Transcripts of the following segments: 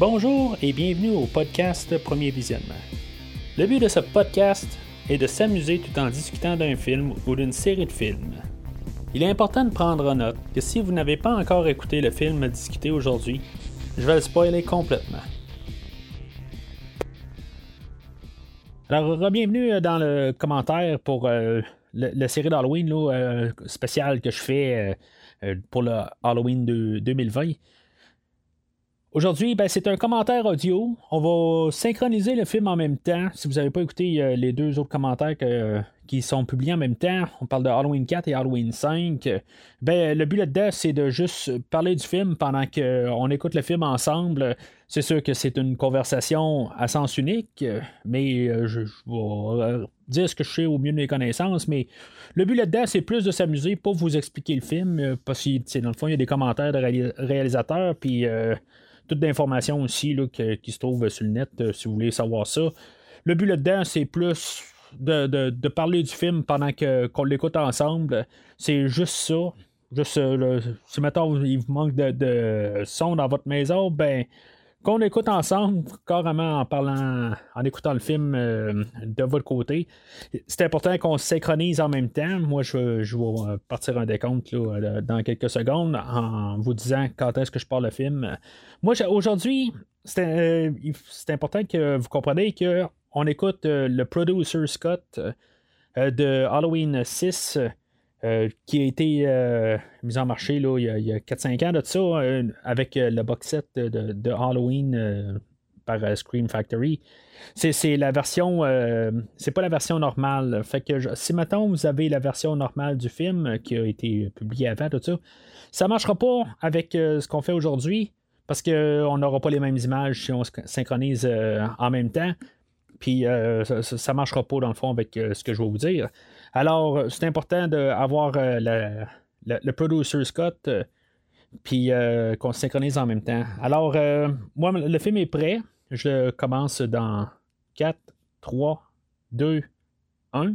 Bonjour et bienvenue au podcast Premier Visionnement. Le but de ce podcast est de s'amuser tout en discutant d'un film ou d'une série de films. Il est important de prendre en note que si vous n'avez pas encore écouté le film discuté aujourd'hui, je vais le spoiler complètement. Alors, bienvenue dans le commentaire pour euh, la série d'Halloween euh, spéciale que je fais euh, pour le Halloween de 2020. Aujourd'hui, ben, c'est un commentaire audio. On va synchroniser le film en même temps. Si vous n'avez pas écouté euh, les deux autres commentaires qui sont publiés en même temps, on parle de Halloween 4 et Halloween 5. Ben, le but là-dedans, c'est de juste parler du film pendant qu'on écoute le film ensemble. C'est sûr que c'est une conversation à sens unique, mais euh, je, vais euh, dire ce que je sais au mieux de mes connaissances. Mais le but là-dedans, c'est plus de s'amuser, pour vous expliquer le film, parce que dans le fond, il y a des commentaires de réalisateurs, puis toute d'informations aussi là, qui se trouvent sur le net euh, si vous voulez savoir ça. Le but là-dedans, c'est plus de, parler du film pendant que, qu'on l'écoute ensemble. C'est juste ça. Juste, euh, si maintenant il vous manque de, de, son dans votre maison, ben qu'on écoute ensemble, carrément en parlant, en écoutant le film euh, de votre côté. C'est important qu'on se synchronise en même temps. Moi, je, vais partir un décompte là, dans quelques secondes en vous disant quand est-ce que je parle le film. Moi, aujourd'hui, c'est important que vous compreniez qu'on écoute euh, le producer Scott euh, de Halloween 6 euh, qui a été euh, mis en marché là, il y a, 4-5 ans de ça, euh, avec le box set de, Halloween par Scream Factory. C'est, la version. c'est pas la version normale. Fait que si maintenant vous avez la version normale du film qui a été publié avant, tout ça, ça marchera pas avec ce qu'on fait aujourd'hui parce qu'on n'aura pas les mêmes images si on se synchronise en même temps. Puis ça, ne marchera pas dans le fond avec ce que je vais vous dire. Alors, euh, c'est important d'avoir euh, le producer Scott, euh, puis qu'on se synchronise en même temps. Alors, moi, le film est prêt. Je commence dans 4, 3, 2, 1.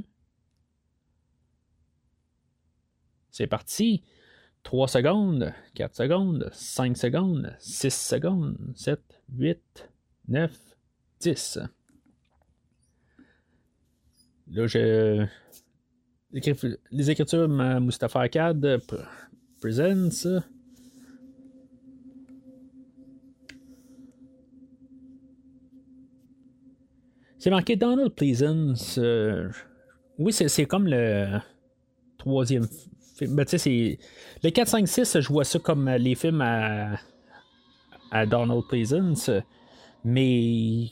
C'est parti. 3 secondes, 4 secondes, 5 secondes, 6 secondes, 7, 8, 9, 10. Là, je, les écritures Mustafa Akkad Presents. C'est marqué Donald Pleasance. Euh, oui, c'est comme le troisième film. Ben, c'est le 4, 5, 6, je vois ça comme les films à, à Donald Pleasance. Mais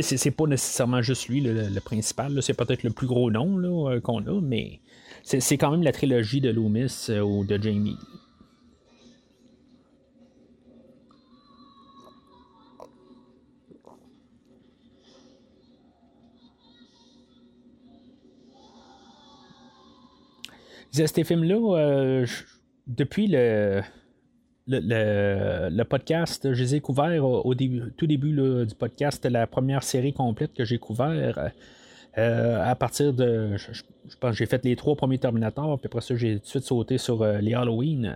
c'est pas nécessairement juste lui le, principal. C'est peut-être le plus gros nom euh, qu'on a, mais c'est quand même la trilogie de Loomis euh, ou de Jamie. Ces films-là, euh, depuis le, le, podcast, je les ai couverts au, début, tout début du podcast, la première série complète que j'ai couvert. Euh, à partir de. Je, pense que j'ai fait les trois premiers Terminators, puis après ça, j'ai tout de suite sauté sur euh, les Halloween,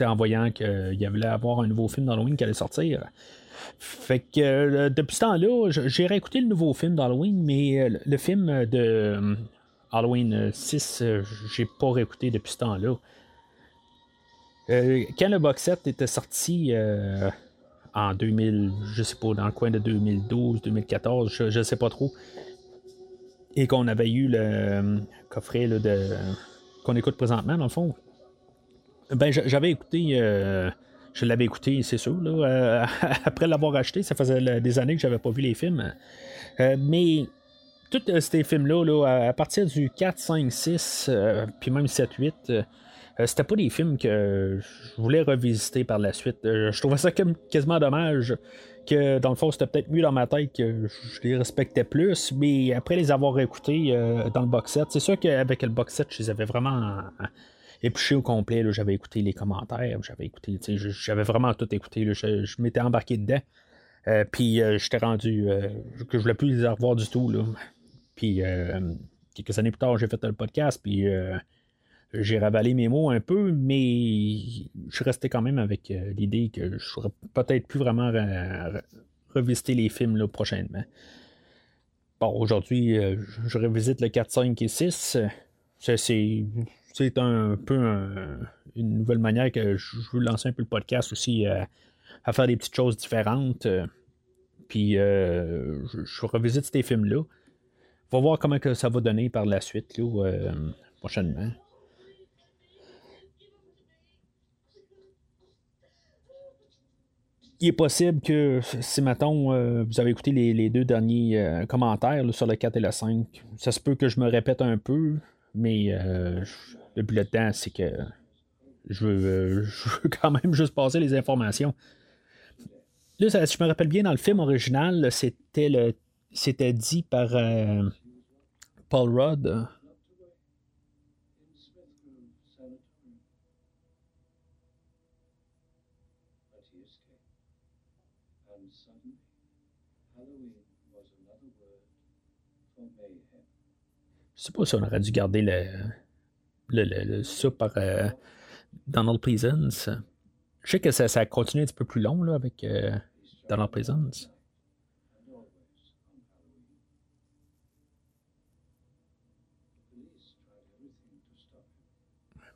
en voyant qu'il y avait avoir un nouveau film d'Halloween qui allait sortir. Fait que euh, depuis ce temps-là, j'ai réécouté le nouveau film d'Halloween, mais le, film de Halloween 6, j'ai pas réécouté depuis ce temps-là. Euh, quand le box set était sorti euh, en 2000, je sais pas, dans le coin de 2012, 2014, je, ne sais pas trop, et qu'on avait eu le euh, coffret de, qu'on écoute présentement, dans le fond, ben j'avais écouté, je l'avais écouté, c'est sûr, après l'avoir acheté, ça faisait des années que j'avais pas vu les films, mais tous ces films-là, à partir du 4, 5, 6, puis même 7, 8, euh, c'était pas des films que je voulais revisiter par la suite. Euh, je trouvais ça quasiment dommage que dans le fond c'était peut-être mieux dans ma tête que je les respectais plus, mais après les avoir écoutés euh, dans le box set, c'est sûr qu'avec le box set, je les avais vraiment épluchés au complet. J'avais écouté les commentaires, j'avais écouté, j'avais vraiment tout écouté. je, m'étais embarqué dedans. puis j'étais rendu que je voulais plus les revoir du tout. Puis quelques années plus tard, j'ai fait le podcast, puis j'ai ravalé mes mots un peu, mais je suis resté quand même avec l'idée que je ne peut-être plus vraiment revisiter les films là, prochainement. Bon, aujourd'hui, je revisite le 4, 5 et 6. C'est un peu une nouvelle manière que je veux lancer un peu le podcast aussi à faire des petites choses différentes. Puis je, je, revisite ces films-là. On va voir comment que ça va donner par la suite, là, prochainement. Il est possible que si, mettons, euh, vous avez écouté les, deux derniers euh, commentaires sur le 4 et le 5, ça se peut que je me répète un peu, mais euh, le but c'est que je veux, quand même juste passer les informations. Là, si je me rappelle bien, dans le film original, c'était le c'était dit par Paul Rudd. Sais pas si on aurait dû garder le, le, le, ça par euh, Donald Pleasance. Je sais que ça, ça continue un petit peu plus long là, avec euh, Donald Pleasance.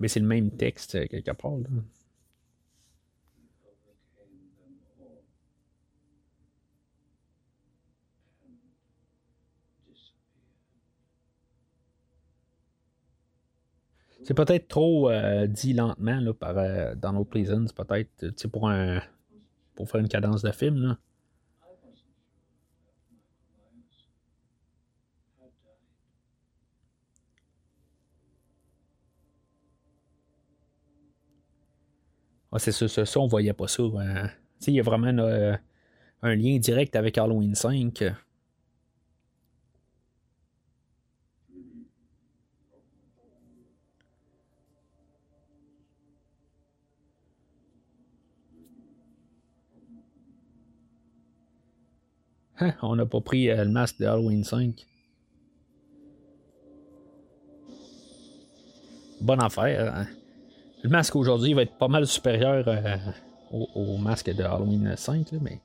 Mais c'est le même texte euh, quelque part. Là. C'est peut-être trop euh, dit lentement là, par euh, Donald Pleasance, peut-être, pour un pour faire une cadence de film. Là. c'est ça, ça, ça, on voyait pas ça. Hein. Il y a vraiment euh, un lien direct avec Halloween 5. On n'a pas pris euh, le masque de Halloween 5. Bonne affaire. Hein? Le masque aujourd'hui va être pas mal supérieur euh, au, masque de Halloween 5, mais.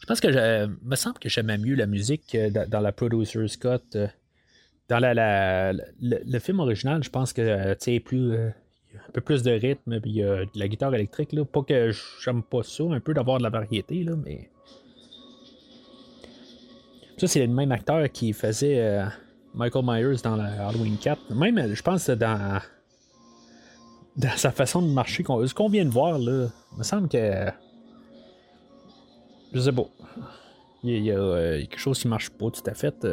Je pense que je, me semble que j'aimais mieux la musique dans la Producer's Cut dans la, le, film original, je pense que euh, tu plus euh, un peu plus de rythme, puis il a de la guitare électrique. Là. Pas que j'aime pas ça, un peu d'avoir de la variété, là, mais. Ça, c'est le même acteur qui faisait euh, Michael Myers dans la Halloween 4. Même, je pense, dans, dans sa façon de marcher, ce qu'on vient de voir, là, il me semble que. Je sais pas. Il y, a, quelque chose qui marche pas tout à fait.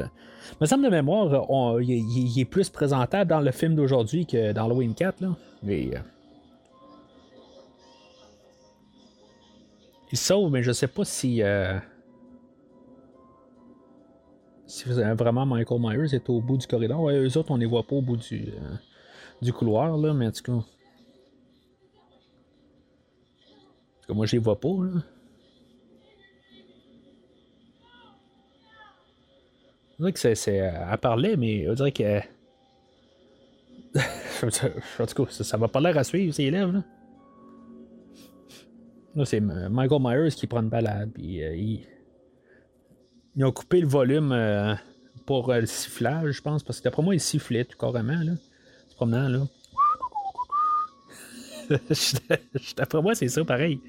Me semble de mémoire, il, est plus présentable dans le film d'aujourd'hui que dans Halloween 4. Là. Mais, euh, il sauve, mais je sais pas si. Euh, si vraiment Michael Myers est au bout du corridor. Ouais, eux autres, on les voit pas au bout du, euh, du couloir, là, mais en tout cas. En tout cas, moi, je les vois pas, là. On dirait que c'est. Elle parlait, mais on dirait que. en tout cas, ça, va pas l'air à suivre ses élèves. Là, là c'est Michael Myers qui prend une balade. Puis, euh, ils... ont coupé le volume euh, pour euh, le sifflage, je pense, parce que d'après moi, il sifflait tout carrément. Là. C'est promenant, là. d'après moi, c'est ça, pareil.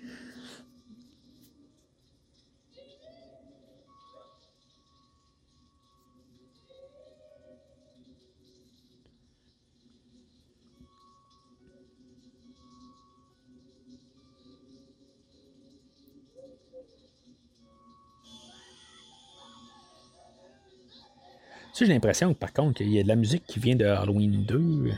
J'ai l'impression que par contre, qu'il y a de la musique qui vient de Halloween 2.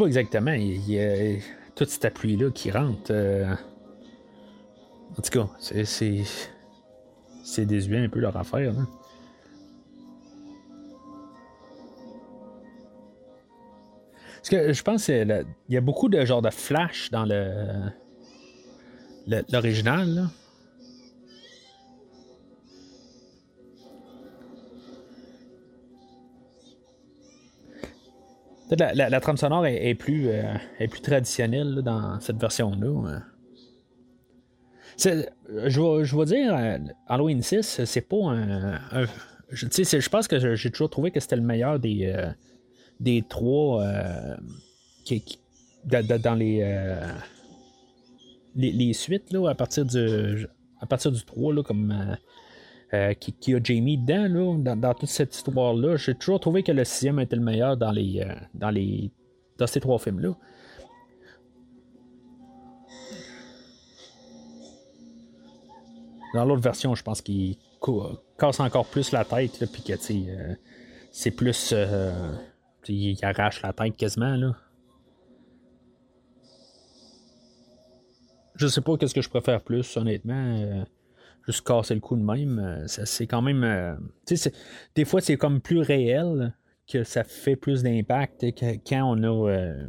Pas exactement. Il y a toute cette pluie-là qui rentre. En tout cas, c'est. C'est désuet un peu leur affaire. Là. Parce que je pense qu'il y a beaucoup de genres de flash dans le l'original. La, la, la, trame sonore est, plus, euh, est plus traditionnelle dans cette version-là. Je, je vais dire, euh, Halloween 6, c'est pas un. je, pense que j'ai toujours trouvé que c'était le meilleur des, euh, des trois qui, dans les, les, suites là, à partir du à partir du 3 là, comme euh, qui, a Jamie dedans, dans, toute cette histoire-là. J'ai toujours trouvé que le sixième était le meilleur dans les euh, dans les dans ces trois films-là. Dans l'autre version, je pense qu'il casse encore plus la tête, puis que euh, c'est plus. il arrache la tête quasiment. Là. Je sais pas qu'est-ce que je préfère plus, honnêtement juste casser le coup de même, euh, c'est quand même. Euh, des fois, c'est comme plus réel que ça fait plus d'impact quand on a euh,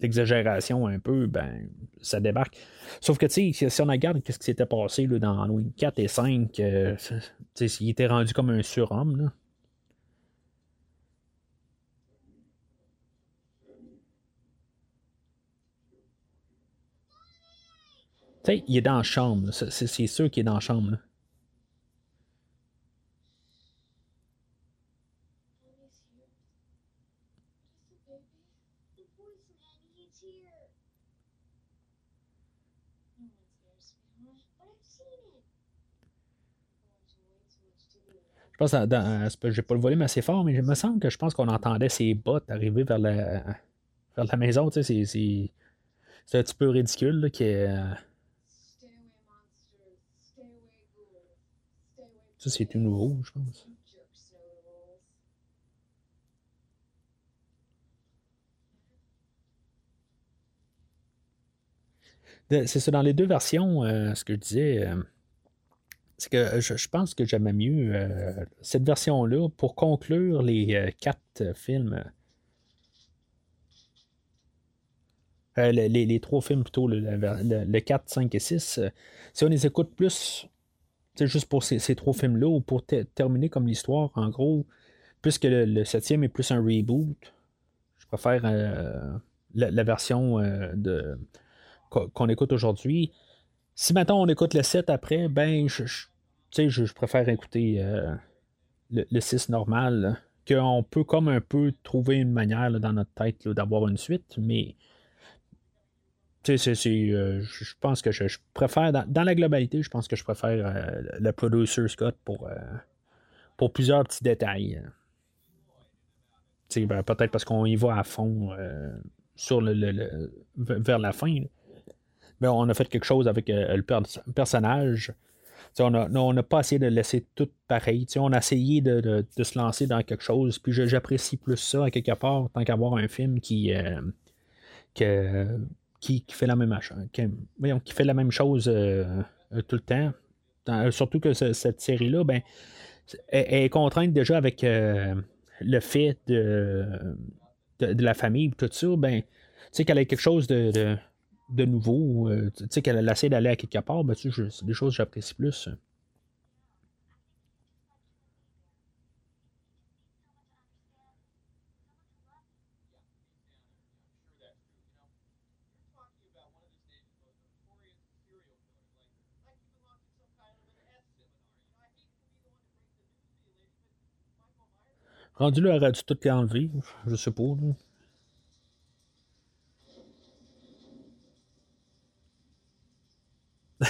l'exagération un peu, ben ça débarque. Sauf que si on regarde ce qui s'était passé dans Halloween 4 et 5, il était rendu comme un surhomme. Là. Il est dans la chambre. C'est sûr qu'il est dans la chambre. Je pense que j'ai pas le volume assez fort, mais il me semble que je pense qu'on entendait ses bottes arriver vers la, vers la maison. c'est, un petit peu ridicule là, Ça, c'est tout nouveau, je pense. C'est ça, dans les deux versions, euh, ce que je disais, euh, c'est que je, pense que j'aimais mieux euh, cette version-là pour conclure les quatre films. Les, trois films plutôt, le, le, 4, 5 et 6. si on les écoute plus juste pour ces, trois films-là, ou pour terminer comme l'histoire, en gros, puisque le, septième est plus un reboot, je préfère euh, la, version euh, de, qu'on écoute aujourd'hui. Si maintenant on écoute le 7 après, ben, je, je, préfère écouter euh, le, 6 normal, qu'on peut comme un peu trouver une manière dans notre tête d'avoir une suite, mais euh, je pense que je, préfère, dans, la globalité, je pense que je préfère euh, le producer Scott pour, euh, pour plusieurs petits détails. Ben, peut-être parce qu'on y va à fond sur le, vers la fin. Mais on a fait quelque chose avec le personnage. on n'a pas essayé de laisser tout pareil. on a essayé de, se lancer dans quelque chose. Puis j'apprécie plus ça à quelque part, tant qu'avoir un film qui, que, qui, fait la même qui, fait la même chose euh, euh, tout le temps. Euh, surtout que cette série-là, ben, est, contrainte déjà avec le fait de, de, la famille tout ça, ben, tu sais qu'elle a quelque chose de, de, nouveau, tu sais qu'elle essaie d'aller à quelque part, ben, c'est des choses que j'apprécie plus. Rendu là, aurait-tu tout enlevé? Je sais pas.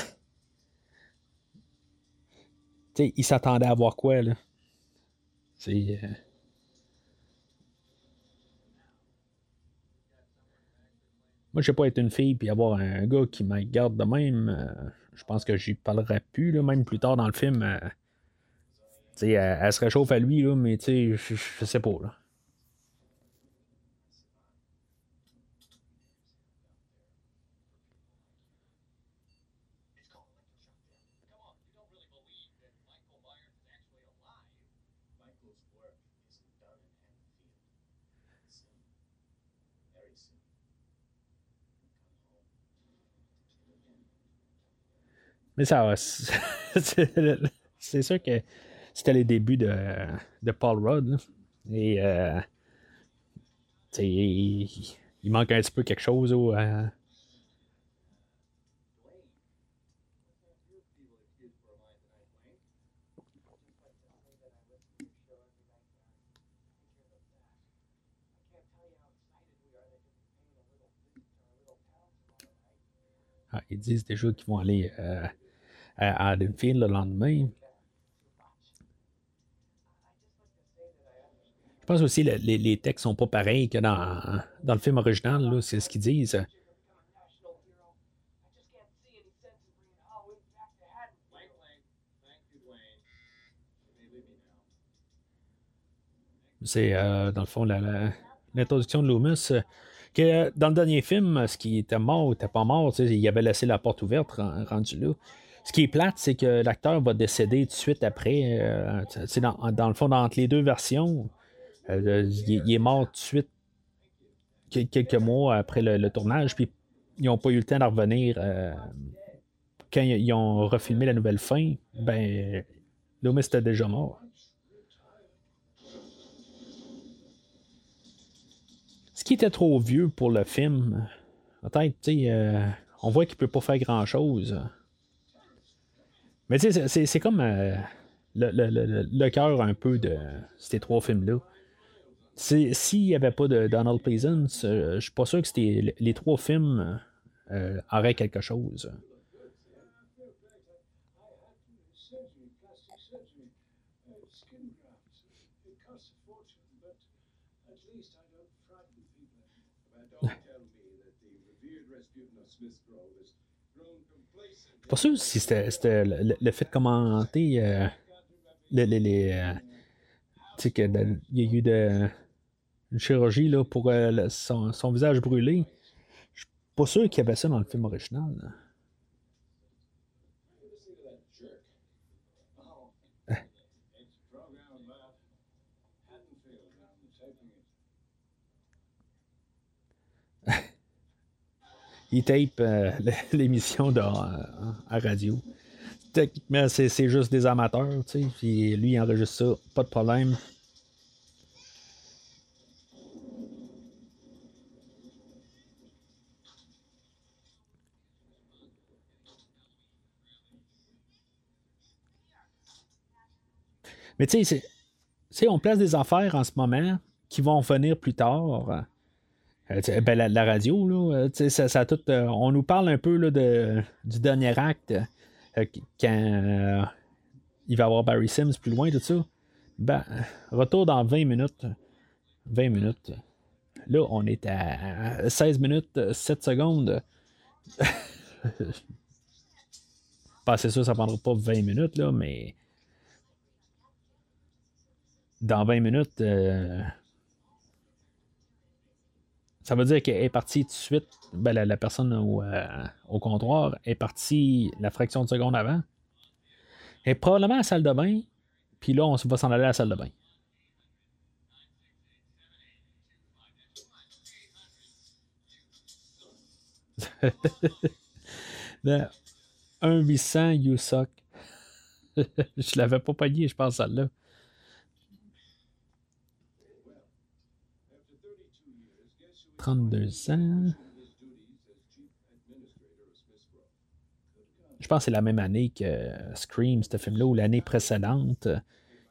sais, il s'attendait à voir quoi, là? C'est. Euh, moi, je sais pas être une fille puis avoir un gars qui me garde de même. Euh, je pense que j'y parlerai plus, là, même plus tard dans le film. Euh, elle, elle, se réchauffe à lui, là, mais je, je sais pas. Là. Mais ça va. C'est sûr que c'était les débuts de, Paul Rudd. Et euh, il, manque un petit peu quelque chose. Euh, Ah, ils disent déjà qu'ils vont aller euh, à Haddonfield le lendemain. Pense aussi que les, les, textes sont pas pareils que dans, dans le film original, c'est ce qu'ils disent. C'est euh, dans le fond l'introduction de Loomis. Euh, que dans le dernier film, ce qui était mort ou n'était pas mort, il avait laissé la porte ouverte rendu là. Ce qui est plate, c'est que l'acteur va décéder tout de suite après. Euh, dans, dans, le fond, entre les deux versions, euh, il, est mort tout de suite quelques mois après le, tournage, puis ils n'ont pas eu le temps de revenir. Euh, quand ils ont refilmé la nouvelle fin, ben, Loomis était déjà mort. Ce qui était trop vieux pour le film, peut-être, tu sais, euh, on voit qu'il peut pas faire grand-chose. Mais tu sais, c'est comme euh, le, cœur un peu de ces trois films-là. S'il n'y avait pas de Donald Pleasance, euh, je suis pas sûr que les trois films auraient quelque chose. pas sûr si c'était le, fait de commenter euh, les. les euh, sais, qu'il y a eu de, une chirurgie là, pour euh, son, visage brûlé. Je suis pas sûr qu'il y avait ça dans le film original. il tape euh, l'émission euh, à radio. Techniquement, c'est juste des amateurs, tu sais. Puis lui, il enregistre ça, pas de problème. Mais tu sais, on place des affaires en ce moment qui vont venir plus tard. Euh, ben, la, radio, là, euh, ça, ça tout, euh, on nous parle un peu là, de, du dernier acte quand il va y avoir Barry Sims plus loin, tout ça. Ben, retour dans 20 minutes. 20 minutes. Là, on est à 16 minutes, 7 secondes. c'est sûr, ça prendra pas 20 minutes, là, mais dans 20 minutes, ça veut dire qu'elle est partie tout de suite, ben, la, personne euh, au, comptoir est partie la fraction de seconde avant. Elle est probablement à la salle de bain, puis là, on va s'en aller à la salle de bain. Un 800 You Suck. je l'avais pas payé, je pense, celle-là. 32 ans. Je pense que c'est la même année que Scream, ce film-là, ou l'année précédente.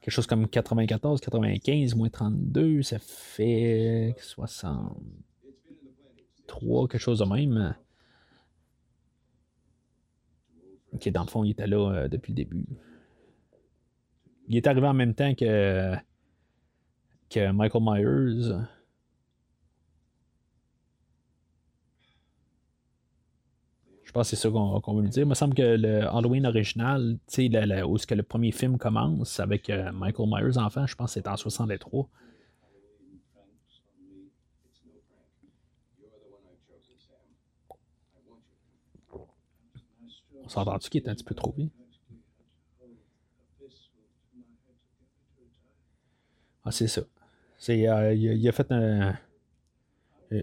Quelque chose comme 94, 95, moins 32, ça fait 63, quelque chose de même. Ok, dans le fond, il était là euh, depuis le début. Il est arrivé en même temps que, que Michael Myers. Je pense que c'est ça qu'on veut dire. Il me semble que le Halloween original, tu sais, où ce que le premier film commence avec euh, Michael Myers enfant, je pense que c'est en 63. On s'entend-tu qu'il est un petit peu trop vite? Ah, c'est ça. C'est, euh, il, a fait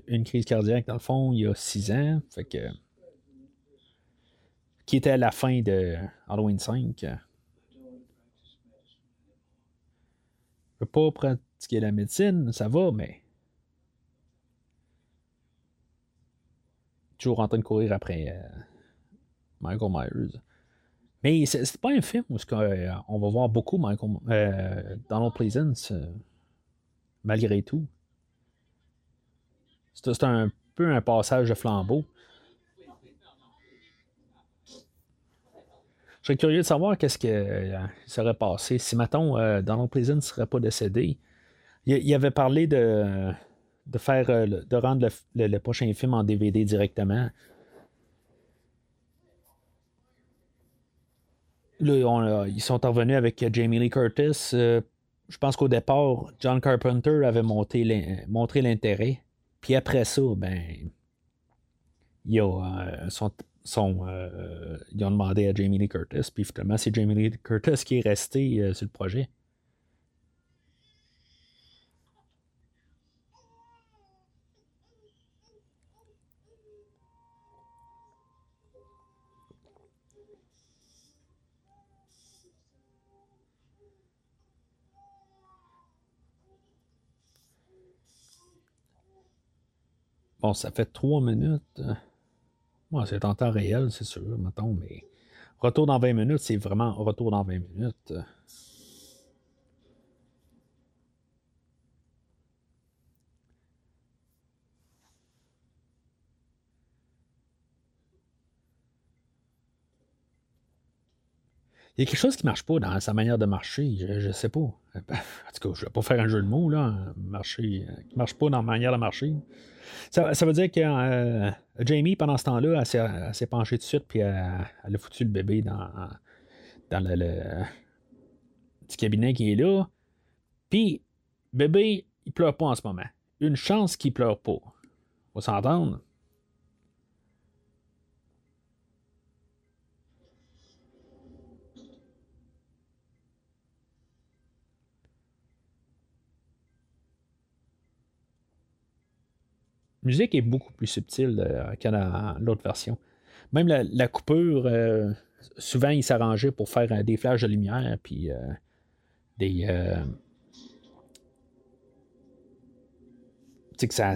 une crise cardiaque, dans le fond, il y a six ans. Fait que qui était à la fin de Halloween 5. Je peux pas pratiquer la médecine, ça va, mais. Toujours en train de courir après euh, Michael Myers. Mais c'est pas un film où euh, on va voir beaucoup Michael, euh, Donald Pleasance, malgré tout. C'est un peu un passage de flambeau. Je serais curieux de savoir qu'est-ce qui euh, serait passé. Si, mettons, euh, Donald Pleasant ne serait pas décédé, il, avait parlé de, de faire euh, de rendre le, prochain film en DVD directement. Là, ils sont revenus avec Jamie Lee Curtis. je pense qu'au départ, John Carpenter avait montré l'intérêt. Puis après ça, ben, il a, son, sont, euh, ils ont demandé à Jamie Lee Curtis, puis finalement, c'est Jamie Lee Curtis qui est resté euh, sur le projet. Bon, ça fait trois minutes c'est en temps réel, c'est sûr, mettons, mais retour dans 20 minutes, c'est vraiment retour dans 20 minutes. Il y a quelque chose qui ne marche pas dans sa manière de marcher. Je, ne sais pas. En tout cas, je vais pas faire un jeu de mots, là. Marcher, euh, qui marche pas dans la manière de marcher. Ça, veut dire que euh, Jamie, pendant ce temps-là, elle s'est, penchée tout de suite, puis elle, a foutu le bébé dans, dans le, petit cabinet qui est là. Puis, bébé, il pleure pas en ce moment. Une chance qu'il pleure pas. On va s'entendre? Musique est beaucoup plus subtile euh, que dans l'autre version. Même la, coupure, euh, souvent, il s'arrangeait pour faire euh, des flashs de lumière, puis des. que ça,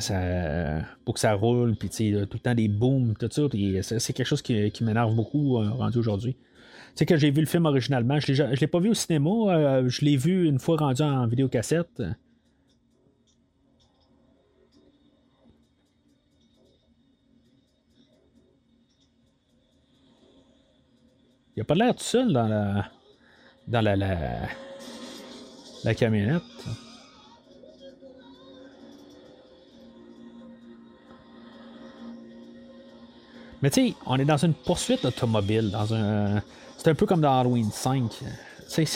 pour que ça roule, puis tout le temps des booms, tout ça, c'est quelque chose qui, m'énerve beaucoup rendu aujourd'hui. Tu que j'ai vu le film originalement, je ne l'ai pas vu au cinéma, je l'ai vu une fois rendu en vidéocassette. Il a pas l'air tout seul dans la. dans la. la, camionnette. Mais tu sais, on est dans une poursuite automobile, dans un. C'est un peu comme dans Halloween 5. C'est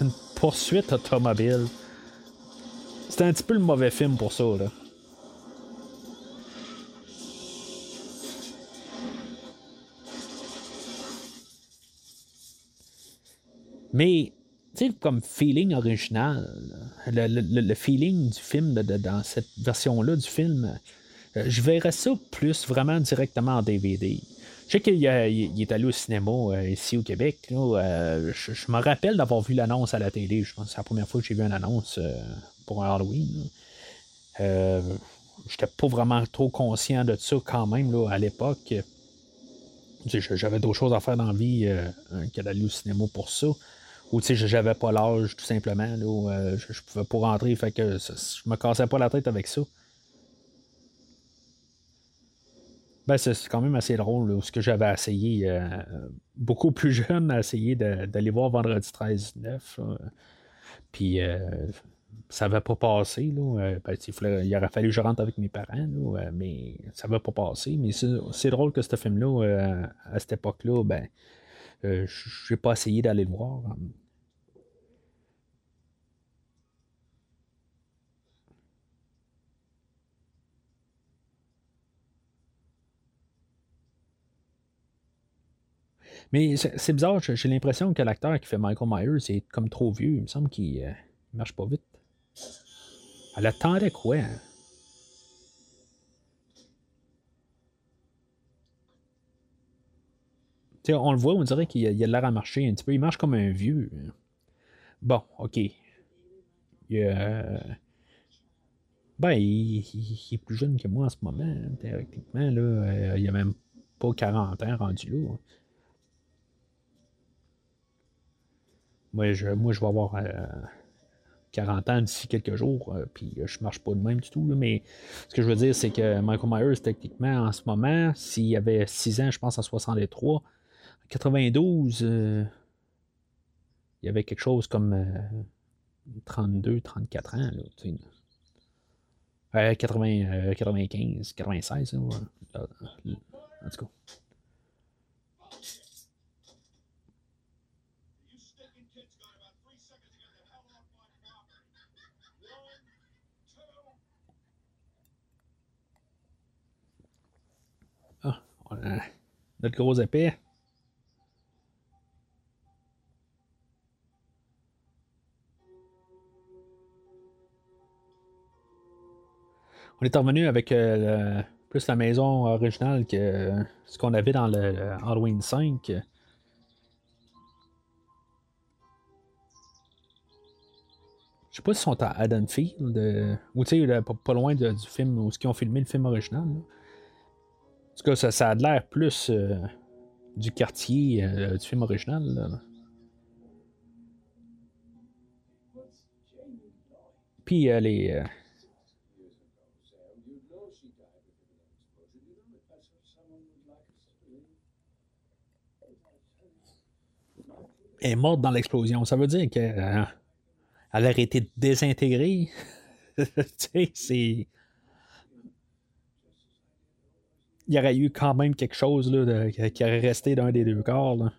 une poursuite automobile. C'est un petit peu le mauvais film pour ça, là. Mais, tu sais, comme feeling original, le, feeling du film dans cette version-là du film, euh, je verrais ça plus vraiment directement en DVD. Je sais qu'il est allé au cinéma euh, ici au Québec. Euh, je, me rappelle d'avoir vu l'annonce à la télé. Je pense que c'est la première fois que j'ai vu une annonce pour un Halloween. Je J'étais pas vraiment trop conscient de ça quand même à l'époque. J'avais d'autres choses à faire dans la vie que d'aller au cinéma pour ça ou tu sais, j'avais pas l'âge tout simplement, là, euh, je, pouvais pas rentrer, fait que je me cassais pas la tête avec ça. Ben, c'est quand même assez drôle, ce que j'avais essayé, euh, beaucoup plus jeune, à essayer d'aller voir vendredi 13-9. Puis, euh, ça n'avait pas passé. Là. Ben, il, aurait fallu que je rentre avec mes parents, mais ça n'avait pas passé. Mais c'est drôle que ce film-là, à cette époque-là, ben, j'ai pas essayé d'aller le voir. Mais c'est bizarre, j'ai l'impression que l'acteur qui fait Michael Myers est comme trop vieux. Il me semble qu'il euh, marche pas vite. Elle attendait quoi? Hein? on le voit, on dirait qu'il a, l'air à marcher un petit peu. Il marche comme un vieux. Bon, OK. Il, ben, il, est plus jeune que moi en ce moment, théoriquement. Là, euh, il a même pas 40 ans rendu là. Moi je, moi, je vais avoir 40 euh, ans d'ici quelques jours, euh, puis je marche pas de même du tout. mais ce que je veux dire, c'est que Michael Myers, techniquement, en ce moment, s'il avait 6 ans, je pense en 63, en 92, il y avait quelque chose comme 32, 34 ans. Là, 80, 95, 96, en tout cas. Notre gros épée. on est revenu avec euh, plus la maison originale que ce qu'on avait dans le, Halloween 5. Je sais pas si sont à Haddonfield euh, ou tu sais, pas, loin du film où ils ont filmé le film original. En tout cas, ça, a l'air plus euh, du quartier du film original. Puis les est morte dans l'explosion. Ça veut dire qu'elle euh, a été désintégrée. tu sais, c'est. Il y aurait eu quand même quelque chose là, qui aurait resté d'un des deux corps. Là.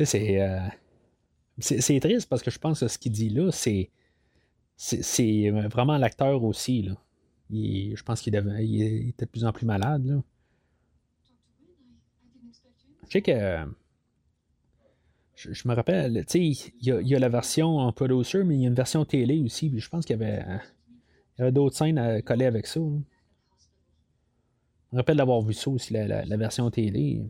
Euh, c'est, c'est, triste parce que je pense que ce qu'il dit là, c'est, c'est, vraiment l'acteur aussi. Là. Je pense qu'il il était de plus en plus malade. Je sais que. Je, me rappelle, tu il y, a la version en producer, mais il y a une version télé aussi. je pense qu'il y avait, d'autres scènes à coller avec ça. Je me rappelle d'avoir vu ça aussi, la version télé.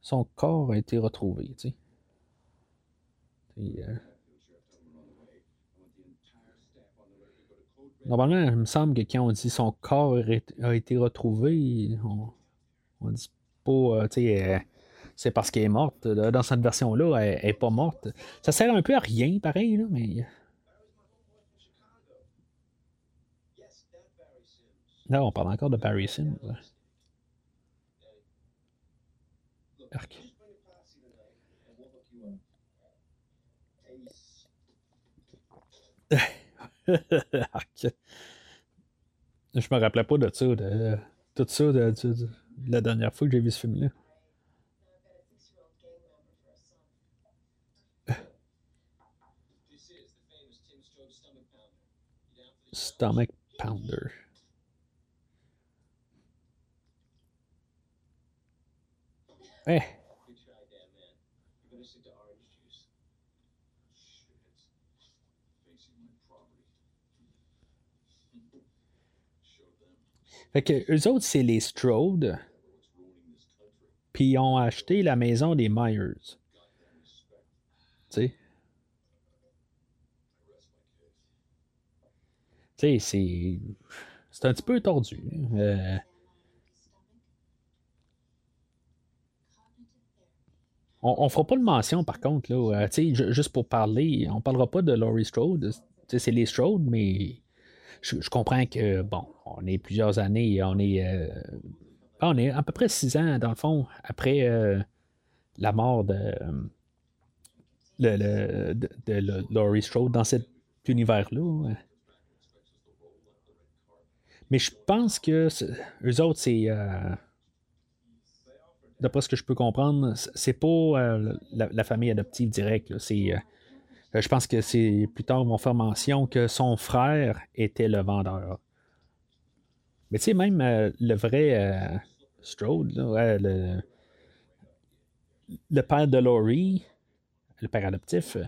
Son corps a été retrouvé, tu sais. Euh, normalement, il me semble que quand on dit son corps a été retrouvé, on, dit pas, euh, tu sais, euh, c'est parce qu'elle est morte. Dans cette version-là, elle, n'est pas morte. Ça sert un peu à rien, pareil, là, mais. Non, on parle encore de Barry Sims. Je me rappelais pas de ça, de, tout ça, de, la dernière fois que j'ai vu ce film-là. Stomach Pounder. Eh. Fait que eux autres, c'est les Strode. Puis ils ont acheté la maison des Myers. Tu sais? Tu sais, c'est. C'est un petit peu tordu. Euh, On, ne fera pas de mention, par contre, là, euh, juste pour parler, on parlera pas de Laurie Strode. C'est les Strode, mais je, comprends que, bon, on est plusieurs années, on est, euh, on est à peu près six ans, dans le fond, après euh, la mort de, le, de, Laurie Strode dans cet univers-là. Mais je pense que eux autres, c'est. Euh, d'après ce que je peux comprendre, c'est pas euh, la, famille adoptive directe. C'est. je pense que c'est plus tard, ils vont faire mention que son frère était le vendeur. Mais tu sais, même le vrai Strode, le, père de Laurie, le père adoptif, euh,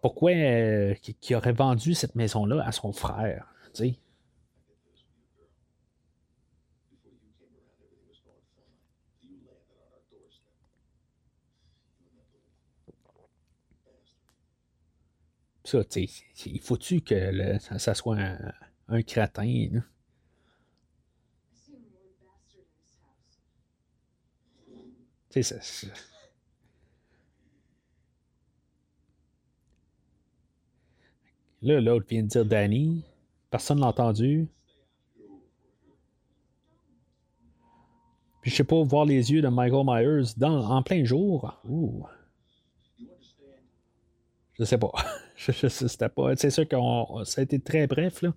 pourquoi euh, qui aurait vendu cette maison-là à son frère, Ça, il faut-tu que ça, soit un, un crétin, là? Ça... Là, l'autre vient de dire Danny. Personne ne l'a entendu. Puis je sais pas, voir les yeux de Michael Myers dans, en plein jour. Ouh. Je sais pas. je, sais pas. C'est sûr que ça a été très bref. Là.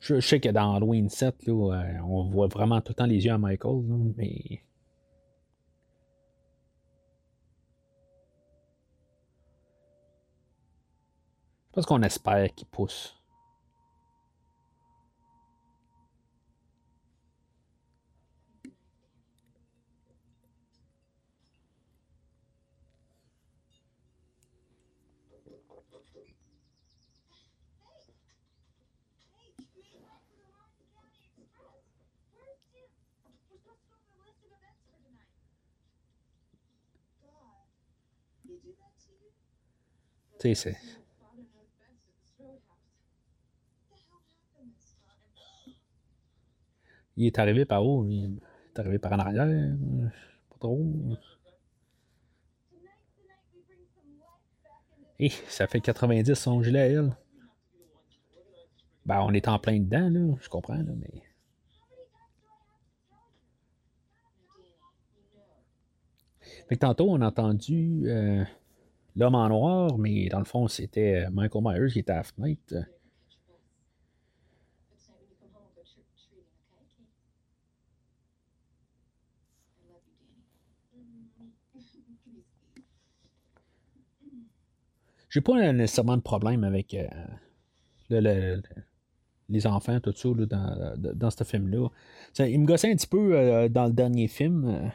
Je, sais que dans Halloween 7, là, euh, on voit vraiment tout le temps les yeux à Michael. mais Parce qu'on espère qu'il pousse. Tu c'est. Il est arrivé par où? Il est arrivé par en arrière? Pas trop. Et eh, ça fait 90 son gilet à elle. Ben, on est en plein dedans, là. Je comprends, là, mais. Tantôt, on a entendu euh, l'homme en noir, mais dans le fond, c'était Michael Myers qui était à la fenêtre. J'ai pas nécessairement de problème avec euh, les enfants, tout ça, dans, dans ce film-là. Il me gossait un petit peu euh, dans le dernier film.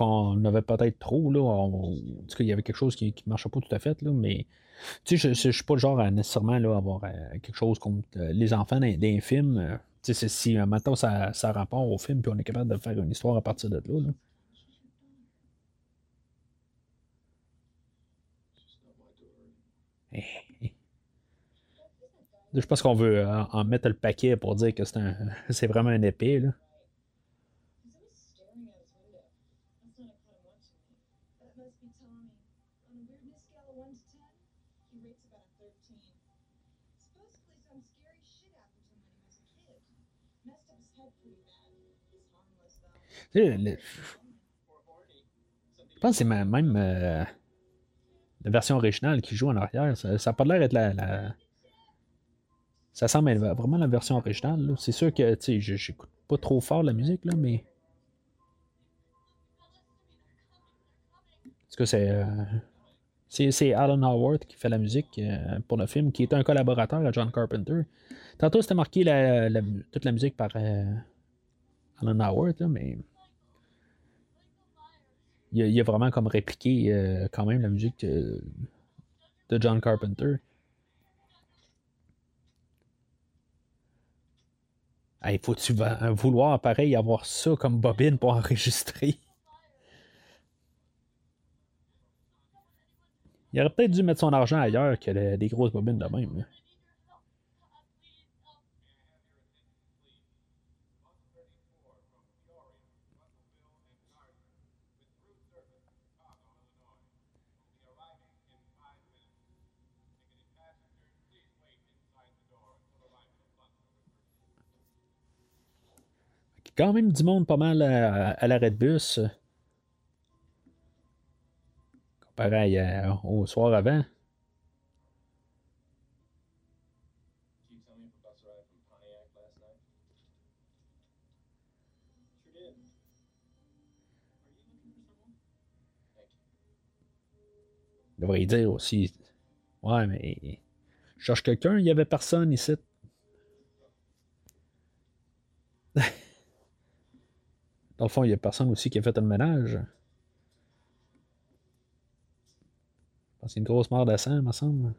Euh, qu'on avait peut-être trop, là. cas, il y avait quelque chose qui ne marchait pas tout à fait, là, mais tu sais, je ne suis pas le genre à nécessairement là, avoir quelque chose contre les enfants d'un film. tu sais, si maintenant ça, ça rapport au film, puis on est capable de faire une histoire à partir de là. là. Je pense qu'on veut euh, en, mettre le paquet pour dire que c'est, un, c'est vraiment un épée. Là. Je pense que c'est même euh, la version originale qui joue en arrière. Ça n'a pas l'air d'être la, ça semble être vraiment la version originale. C'est sûr que j'écoute pas trop fort la musique, là, mais. Est-ce que c'est. Euh, c'est Alan Howard qui fait la musique euh, pour le film, qui est un collaborateur à John Carpenter. Tantôt, c'était marqué toute la musique par Alan Howard, mais il a, a, vraiment comme répliqué quand même la musique de John Carpenter. Il faut-tu vouloir pareil avoir ça comme bobine pour enregistrer? Il aurait peut-être dû mettre son argent ailleurs que des grosses bobines de même. Quand même du monde pas mal à, l'arrêt de bus. Comparé au soir avant. Je devrais dire aussi. Ouais, mais. Je cherche quelqu'un, il n'y avait personne ici. Dans le fond, il n'y a personne aussi qui a fait un ménage. C'est une grosse mort de sang, me semble.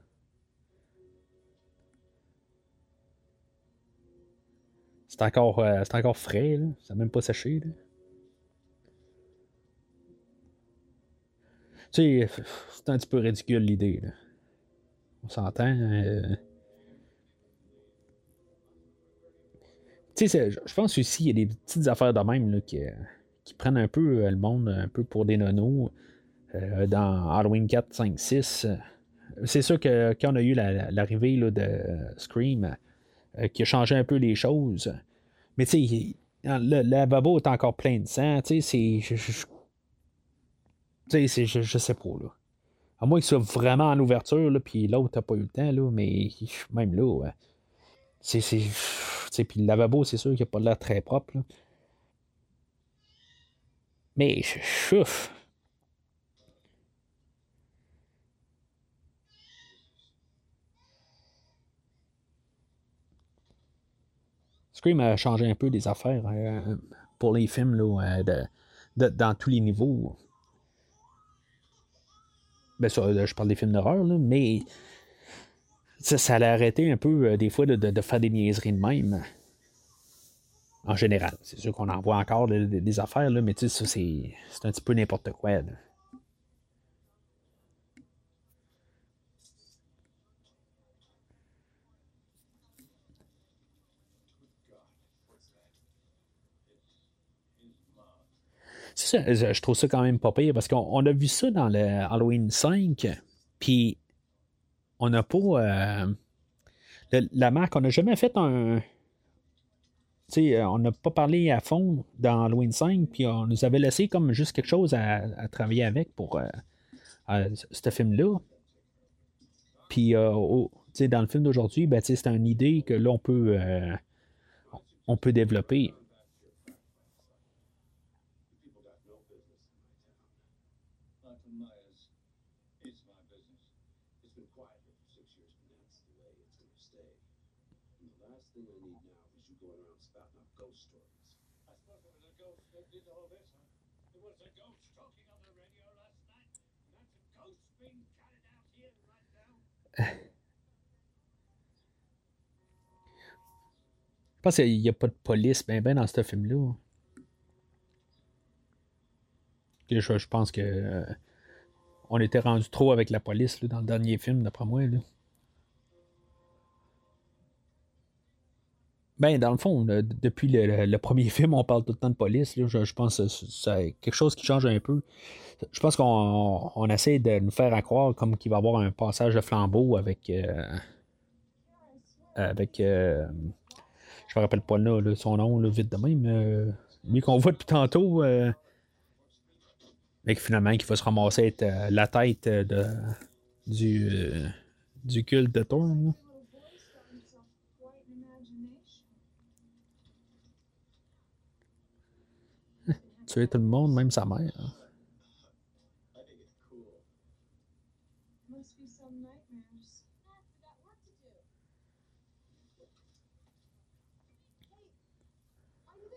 C'est encore, euh, encore frais, là. ça n'a même pas séché. Là. Tu sais, c'est un petit peu ridicule l'idée. On s'entend. Euh... Je pense aussi il y a des petites affaires de même là, qui, prennent un peu euh, le monde un peu pour des nonos. Euh, dans Halloween 4, 5, 6. C'est sûr que quand on a eu l'arrivée de Scream, euh, qui a changé un peu les choses, mais tu sais, le, lavabo est encore plein de sang, tu sais, c'est. Tu sais, je, je, sais pas, là. À moins qu'il soit vraiment en ouverture, puis l'autre n'a pas eu le temps, là, mais même là, c'est. Puis le lavabo, c'est sûr qu'il n'a pas l'air très propre. Mais, chouf. Scream a changé un peu des affaires euh, pour les films là, euh, dans tous les niveaux. Ben, je parle des films d'horreur, mais ça, ça allait arrêter un peu euh, des fois de, faire des niaiseries de même. En général. C'est sûr qu'on en voit encore des, affaires, mais tu sais, c'est un petit peu n'importe quoi. je trouve ça quand même pas pire parce qu'on a vu ça dans le Halloween 5, puis on n'a pas. Euh, la marque, on n'a jamais fait un. sais, on n'a pas parlé à fond dans Halloween 5, puis on nous avait laissé comme juste quelque chose à, travailler avec pour euh, ce film-là. Puis euh, dans le film d'aujourd'hui, ben, c'est une idée que là, on peut, on peut développer. Je pense qu'il n'y a pas de police ben, ben dans ce film-là. Je, pense que euh, on était rendu trop avec la police dans le dernier film, d'après moi. Ben, dans le fond, depuis le, premier film, on parle tout le temps de police. Je, pense que c'est quelque chose qui change un peu. Je pense qu'on essaie de nous faire croire comme qu'il va y avoir un passage de flambeau avec. Euh, avec. Euh, je me rappelle pas là, son nom, là, vite de même. Euh, lui qu'on voit depuis tantôt. mais finalement, qu'il va se ramasser être la tête de, du, du culte de Thorne. tuer tout le monde, même sa mère.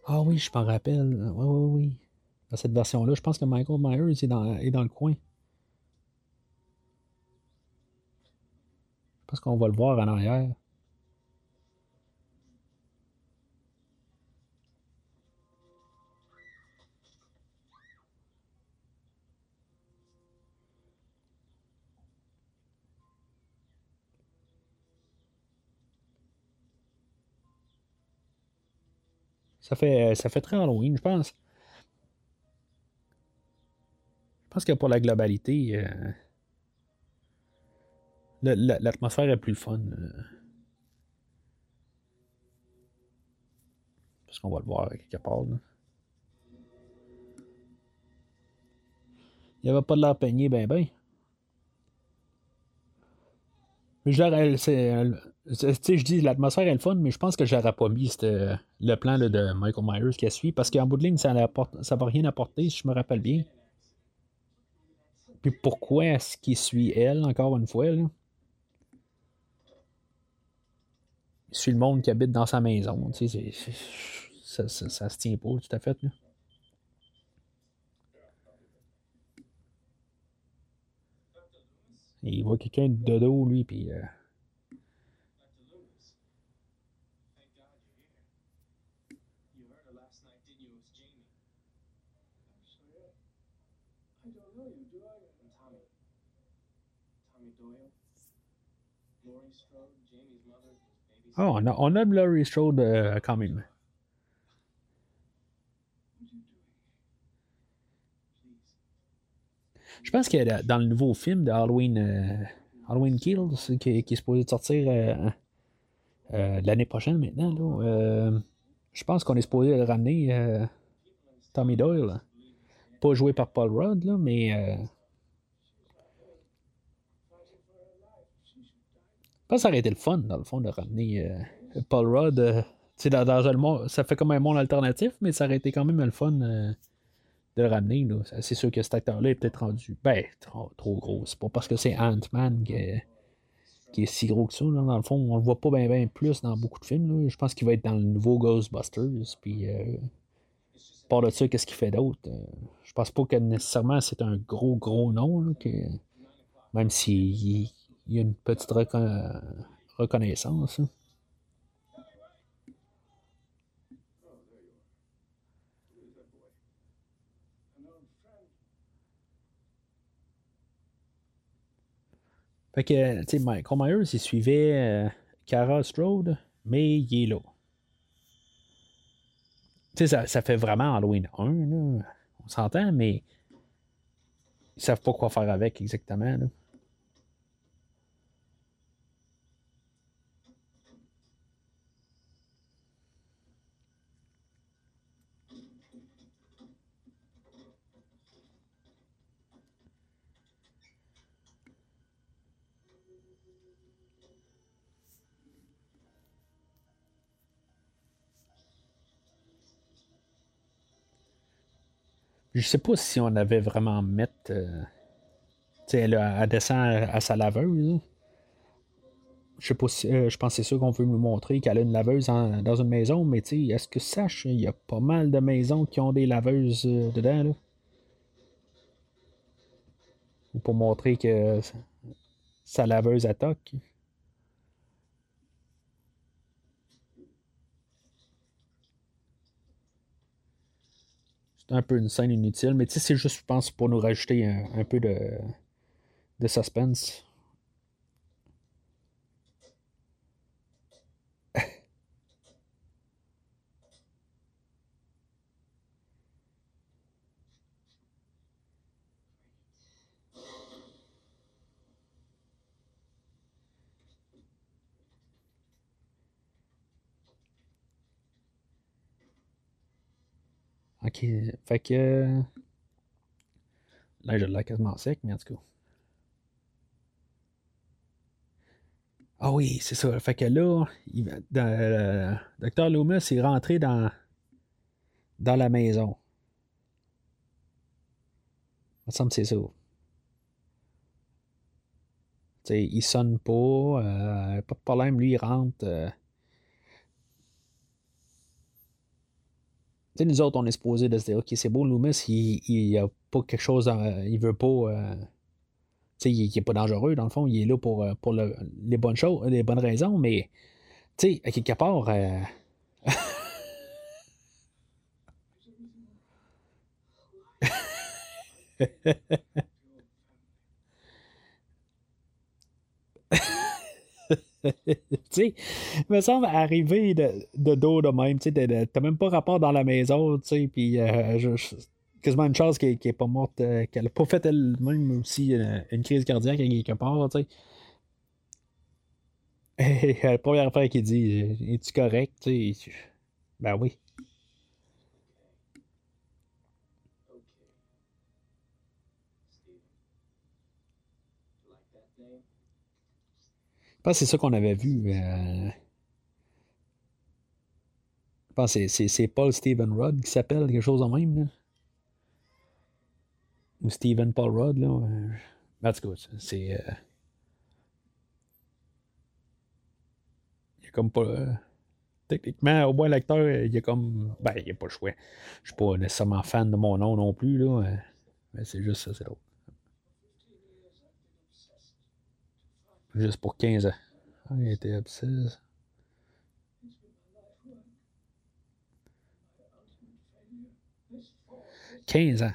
Ah oui, je m'en rappelle. Oui, oui, oui. Dans cette version-là, je pense que Michael Myers est dans, est dans le coin. Je pense qu'on va le voir en arrière. Ça fait, ça fait très Halloween, je pense. Je pense que pour la globalité, euh, l'atmosphère est plus fun. Euh. parce qu'on va le voir quelque part. Il n'y avait pas de l'air peigné, ben ben. Mais je je dis l'atmosphère est le fun, mais je pense que j'aurais pas mis le plan de Michael Myers qui a suivi, parce qu'en bout de ligne, ça ne va rien apporter, si je me rappelle bien. Puis pourquoi est-ce qu'il suit elle, encore une fois? Là? Il suit le monde qui habite dans sa maison. Ça, ça, ça, se tient pas tout à fait. Là. Il voit quelqu'un de dos, lui, puis. Euh... Oh, on a, on a Laurie Strode euh, quand même. Je pense que dans le nouveau film de Halloween, euh, Halloween Kills, qui, est supposé sortir euh, euh, l'année prochaine maintenant, je pense qu'on est supposé ramener Tommy Doyle. Pas joué par Paul Rudd, là, mais. Je pense que ça aurait été le fun, dans le fond, de ramener Paul Rudd. Dans, ça fait comme un monde alternatif, mais ça aurait été quand même le fun de le ramener. C'est sûr que cet acteur-là est peut-être rendu ben, trop, gros. C'est pas parce que c'est Ant-Man qui est si gros que ça. Dans le fond, on le voit pas bien plus dans beaucoup de films. Je pense qu'il va être dans le nouveau Ghostbusters. Puis, euh, part de ça, qu'est-ce qu'il fait d'autre? Euh, je pense pas que nécessairement c'est un gros, gros nom. que, même s'il y a une petite reconnaissance. Fait que, tu sais, Michael Myers, il suivait euh, Cara Strode, mais il est là. Tu sais, ça, ça, fait vraiment Halloween 1, là. On s'entend, mais ils savent pas quoi faire avec exactement, là. Je sais pas si on avait vraiment mettre. Euh, tu sais, elle, descend à, sa laveuse. Je sais pas. Euh, je pense c'est sûr qu'on veut nous montrer qu'elle a une laveuse dans une maison, mais tu sais, est-ce que sache, il y a pas mal de maisons qui ont des laveuses euh, dedans, pour montrer que sa laveuse attaque. Un peu une scène inutile, mais tu sais, c'est juste, je pense, pour nous rajouter un, peu de suspense. Ok, fait que. Là, je l'ai quasiment sec, mais en tout cas. Ah oui, c'est ça. Fait que là, il, dans, euh, Dr. Loomis est rentré dans, dans la maison. Il me semble que c'est ça. sais, il sonne pas, euh, pas de problème, lui il rentre. Euh, sais, nous autres, on est supposé de se dire, OK, c'est beau, Loomis, il, il a pas quelque chose, il veut pas. Euh, tu sais, il, n'est pas dangereux, dans le fond, il est là pour, euh, pour les bonnes choses, les bonnes raisons, mais, tu sais, à quelque part. Euh, tu sais, me semble arriver de, de dos de même, tu sais, t'as même pas rapport dans la maison, tu sais, puis euh, quasiment une chance qu'elle n'est pas morte, euh, qu'elle n'a pas fait elle-même aussi euh, une, crise cardiaque quelque part, tu sais. Et la première affaire qu'il dit, es-tu correct, tu sais, ben oui. Pense que c'est ça qu'on avait vu. Euh, je pense que c'est Paul Stephen Rudd qui s'appelle quelque chose en même. Ou Stephen Paul Rudd. Là. En tout cas, c'est. Euh... Il y comme pas. Euh, techniquement, au moins l'acteur, il y a comme. Ben, il n'y a pas le choix. Je suis pas nécessairement fan de mon nom non plus. Là. Mais c'est juste ça, c'est l'autre. Juste pour 15 ans. Ah, il était obsesse. 15 ans.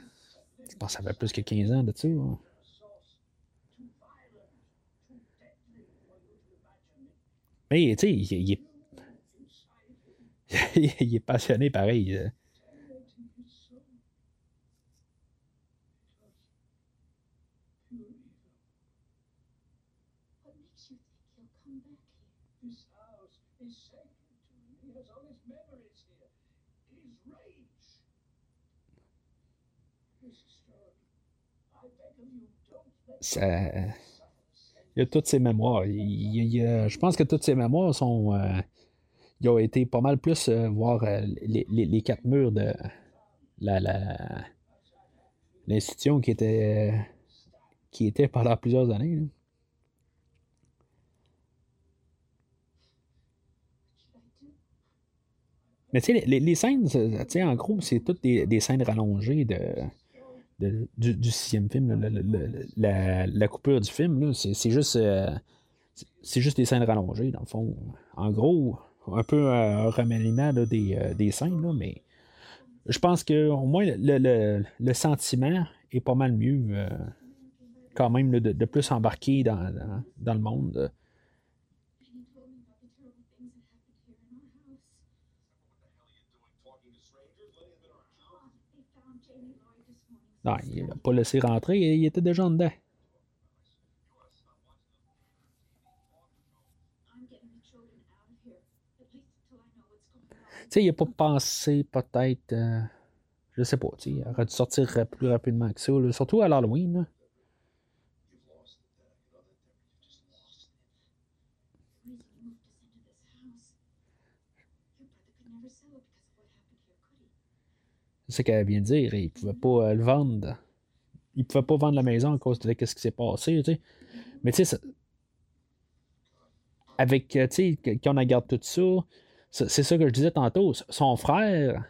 Je pense que ça fait plus que 15 ans de ça. Hein. Mais, tu sais, il, est... il est passionné pareil. Euh. il y a toutes ses mémoires. je pense que toutes ses mémoires sont. Euh, ils ont été pas mal plus euh, voir euh, les, quatre murs de la, l'institution qui était qui était pendant plusieurs années. Mais tu sais, les, scènes, en gros, c'est toutes des scènes rallongées de du, sixième film, la, coupure du film, c'est juste euh, c'est juste des scènes rallongées, dans le fond. En gros, un peu un remaniement des, euh, des, scènes, mais je pense que au moins le, sentiment est pas mal mieux euh, quand même de, plus embarquer dans, dans le monde. Non, il n'a pas laissé rentrer, il était déjà en dedans. Tu sais, il n'a pas pensé peut-être. Euh, je sais pas, tu sais, il aurait dû sortir plus rapidement que ça, surtout à l'Halloween. C'est ce qu'elle vient de dire. Il ne pouvait pas euh, le vendre. Il ne pouvait pas vendre la maison à cause de ce qui s'est passé. Mais tu sais, avec, euh, tu sais, quand on regarde tout ça, c'est ça que je disais tantôt. Son frère,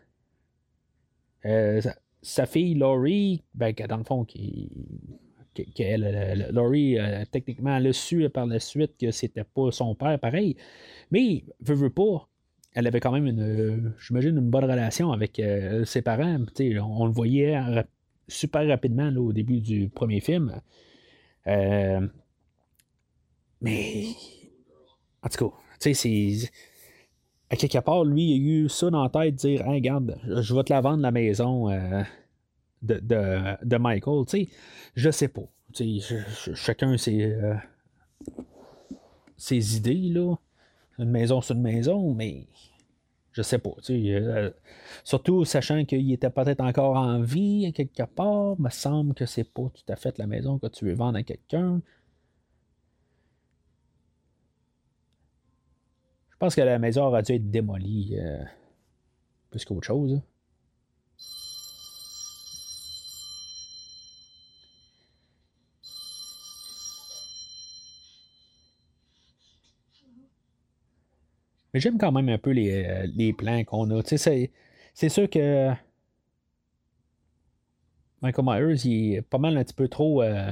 euh, sa, fille Laurie, ben, dans le fond, qui, Laurie, techniquement, elle a su par la suite que c'était pas son père, pareil. Mais, veut, veut pas, elle avait quand même une, j'imagine, une bonne relation avec euh, ses parents. On, le voyait super rapidement au début du premier film. Euh, mais, en tout cas, tu sais, c'est. À quelque part, lui, il a eu ça dans la tête, de dire regarde, je vais te la vendre la maison euh, de, de, Michael. Tu sais, je sais pas. Chacun ses, ses idées, là une maison sur une maison, mais je sais pas. Euh, surtout sachant qu'il était peut-être encore en vie quelque part, me semble que c'est pas tout à fait la maison que tu veux vendre à quelqu'un. Je pense que la maison aurait dû être démolie euh, plus qu'autre chose. Mais j'aime quand même un peu les, euh, les plans qu'on a. C'est, c'est sûr que Michael Myers, il est pas mal un petit peu trop. Euh,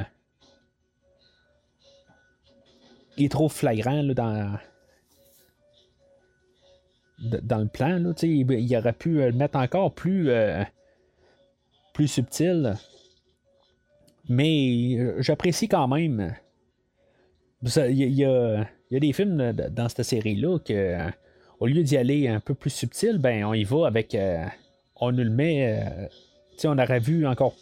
il est trop flagrant là, dans. Dans le plan, là, il, il aurait pu le mettre encore plus, euh, plus subtil. Mais j'apprécie quand même. Il y a il y a des films dans cette série-là que, au lieu d'y aller un peu plus subtil, ben on y va avec. Euh, on nous le met. Euh, on aurait vu encore.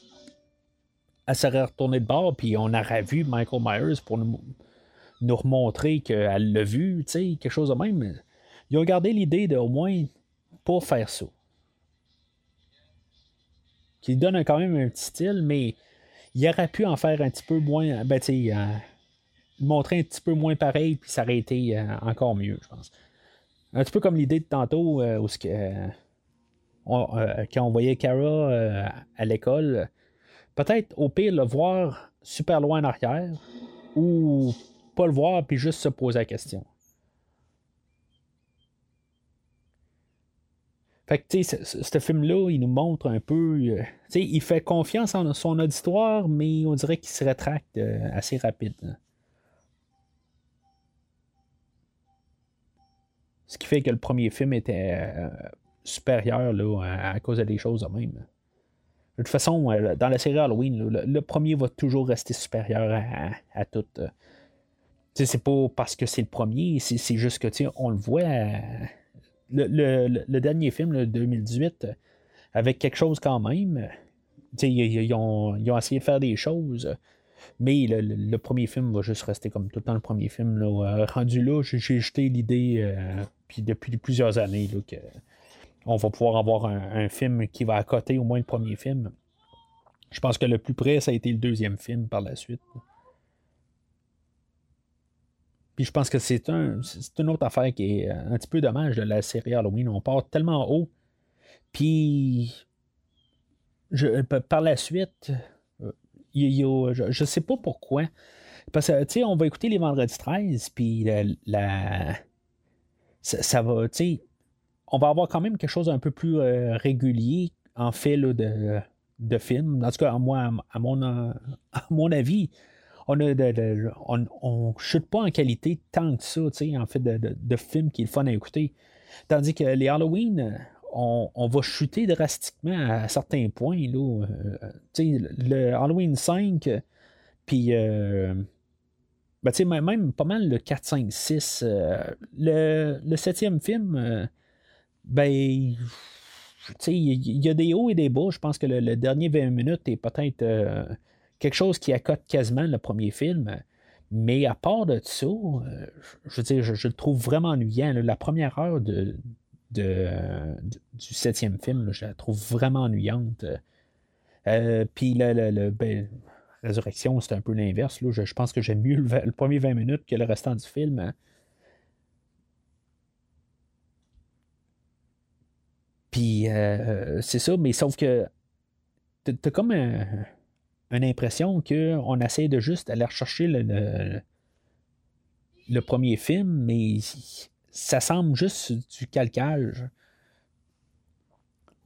Elle serait retournée de bord, puis on aurait vu Michael Myers pour nous, nous remontrer qu'elle l'a vu, tu sais, quelque chose de même. Ils ont gardé l'idée de au moins pas faire ça. Qui donne quand même un petit style, mais il aurait pu en faire un petit peu moins. Ben, tu sais, montrer un petit peu moins pareil, puis ça aurait été encore mieux, je pense. Un petit peu comme l'idée de tantôt, où ce que, quand on voyait Kara à l'école, peut-être au pire le voir super loin en arrière, ou pas le voir, puis juste se poser la question. Fait que, tu sais, ce film-là, il nous montre un peu. Euh, tu sais, il fait confiance en son auditoire, mais on dirait qu'il se rétracte euh, assez rapide. Ce qui fait que le premier film était euh, supérieur là, à, cause des choses de même. De toute façon, dans la série Halloween, le, premier va toujours rester supérieur à, à tout. c'est pas parce que c'est le premier, c'est juste que on le voit le, dernier film, le 2018, avec quelque chose quand même. Ils, ont, essayé de faire des choses. Mais le, premier film va juste rester comme tout le temps le premier film. Là. Rendu là, j'ai jeté l'idée euh, puis depuis plusieurs années là, que on va pouvoir avoir un, film qui va côté au moins le premier film. Je pense que le plus près, ça a été le deuxième film par la suite. Puis je pense que c'est un, une autre affaire qui est un petit peu dommage de la série Halloween. On part tellement haut. Puis je, par la suite, je ne sais pas pourquoi. Parce que, tu sais, on va écouter les vendredis 13, puis la, on va avoir quand même quelque chose un peu plus euh, régulier, en fait, de, de film. En tout cas, à, mon, à mon avis, on ne on, chute pas en qualité tant que ça, en fait, de, de, films qui est le fun à écouter. Tandis que les Halloween, on, va chuter drastiquement à certains points. Là, euh, le Halloween 5, puis euh, ben, même pas mal le 4, 5, 6. le, le septième film, euh, ben, il y, a des hauts et des bas. Je pense que le, le dernier 20 minutes est peut-être quelque chose qui accote quasiment le premier film. Mais à part de ça, euh, je veux dire, je, le trouve vraiment ennuyant. La première heure de, du septième film, je la trouve vraiment ennuyante. Euh, puis la, la, ben, Résurrection, c'est un peu l'inverse. Je, je, pense que j'aime mieux le, premier 20 minutes que le restant du film. Puis euh, c'est ça, mais sauf que t'as comme un, une impression qu'on essaie de juste aller rechercher le, premier film, mais ça semble juste du calcage.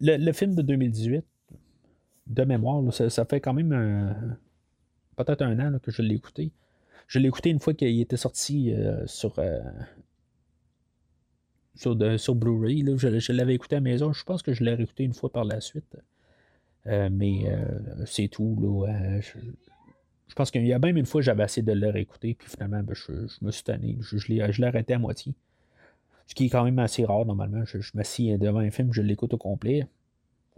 Le, film de 2018, de mémoire, ça, fait quand même peut-être un an que je l'ai écouté. Je l'ai écouté une fois qu'il était sorti euh, sur, euh, sur, Blu-ray. Je, l'avais écouté à la maison. Je pense que je l'ai réécouté une fois par la suite. Euh, mais euh, c'est tout. Je, pense qu'il y a même une fois, j'avais essayé de le réécouter, puis finalement, ben, je, me suis tanné. Je, je l'ai arrêté à moitié. Ce qui est quand même assez rare normalement. Je, m'assieds devant un film, je l'écoute au complet.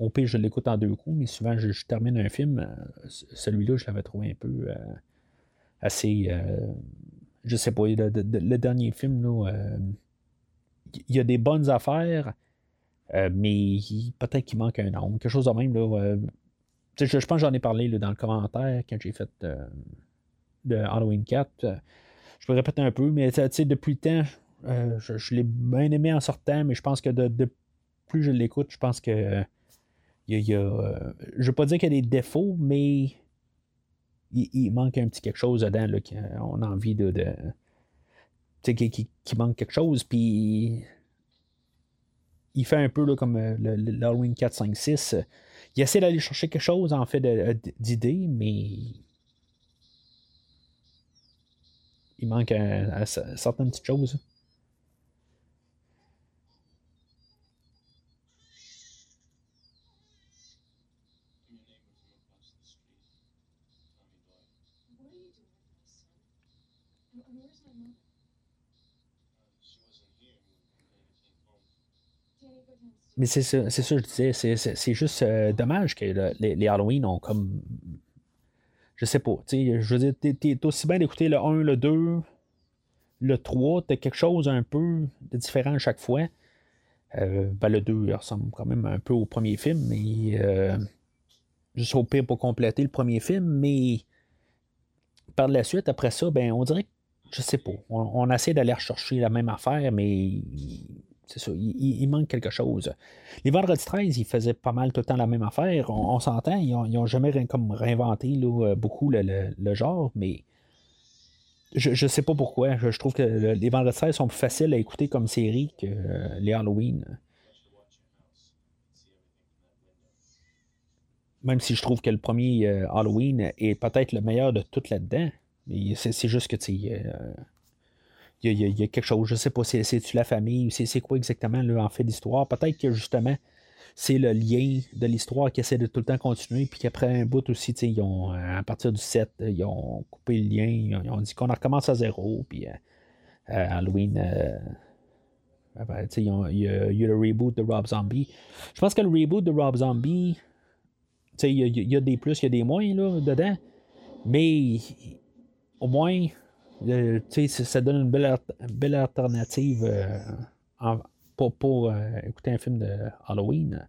Au pire, je l'écoute en deux coups, mais souvent, je, termine un film. Euh, celui-là, je l'avais trouvé un peu assez. je sais pas, le, dernier film, il y a des bonnes affaires, euh, mais peut-être qu'il manque un nom, quelque chose de même. Là, euh, je, pense que j'en ai parlé dans le commentaire quand j'ai fait euh, de Halloween 4. je peux répéter un peu, mais depuis le temps, je, l'ai bien aimé en sortant, mais je pense que de, plus je l'écoute, je pense que y a, je ne veux pas dire qu'il y a des défauts, mais il, manque un petit quelque chose dedans là, qu'on a envie de. de qui, qui, qui, manque quelque chose, puis il fait un peu là, comme euh, l'Halloween 4, 5, 6. Il essaie d'aller chercher quelque chose en fait euh, d'idées, mais il manque certaines petites choses. Mais c'est ça, c'est ça que je disais. C'est, juste euh, dommage que les, Halloween ont comme. Je sais pas. Je veux dire, t'es, aussi bien d'écouter le 1, le 2, le 3. T'as quelque chose un peu de différent à chaque fois. Euh, ben, le 2 il ressemble quand même un peu au premier film, mais. Euh, juste au pire pour compléter le premier film, mais. Par la suite, après ça, ben, on dirait je sais pas. On, essaie d'aller rechercher la même affaire, mais c'est il, manque quelque chose. Les Vendredis 13, ils faisaient pas mal tout le temps la même affaire. On, s'entend, ils n'ont jamais comme réinventé beaucoup le, genre, mais je, je sais pas pourquoi. Je, trouve que les Vendredis 13 sont plus faciles à écouter comme série que euh, les Halloween. Même si je trouve que le premier euh, Halloween est peut-être le meilleur de tout là-dedans. C'est juste que, tu sais, il y, a quelque chose, je sais pas, c'est-tu la famille, ou c'est quoi exactement là, en fait l'histoire. Peut-être que justement, c'est le lien de l'histoire qui essaie de tout le temps continuer, puis qu'après un bout aussi, ils ont, euh, à partir du 7, ils ont coupé le lien, ils ont, dit qu'on recommence à zéro, puis Halloween. Il y, a le reboot de Rob Zombie. Je pense que le reboot de Rob Zombie, il y, a des plus, il y a des moins là, dedans. Mais au moins, ça donne une belle, belle alternative pour, euh, écouter un film de Halloween.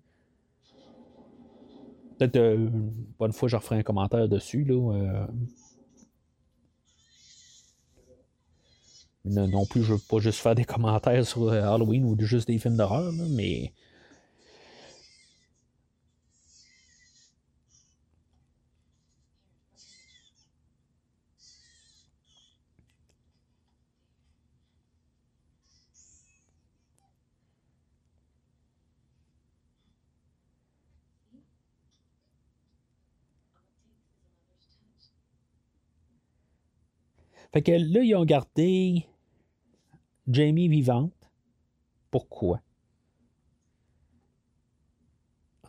Peut-être euh, une bonne fois, je referai un commentaire dessus. Là, euh. non, plus, je veux pas juste faire des commentaires sur Halloween ou juste des films d'horreur, mais Fait que là, ils ont gardé Jamie vivante. Pourquoi?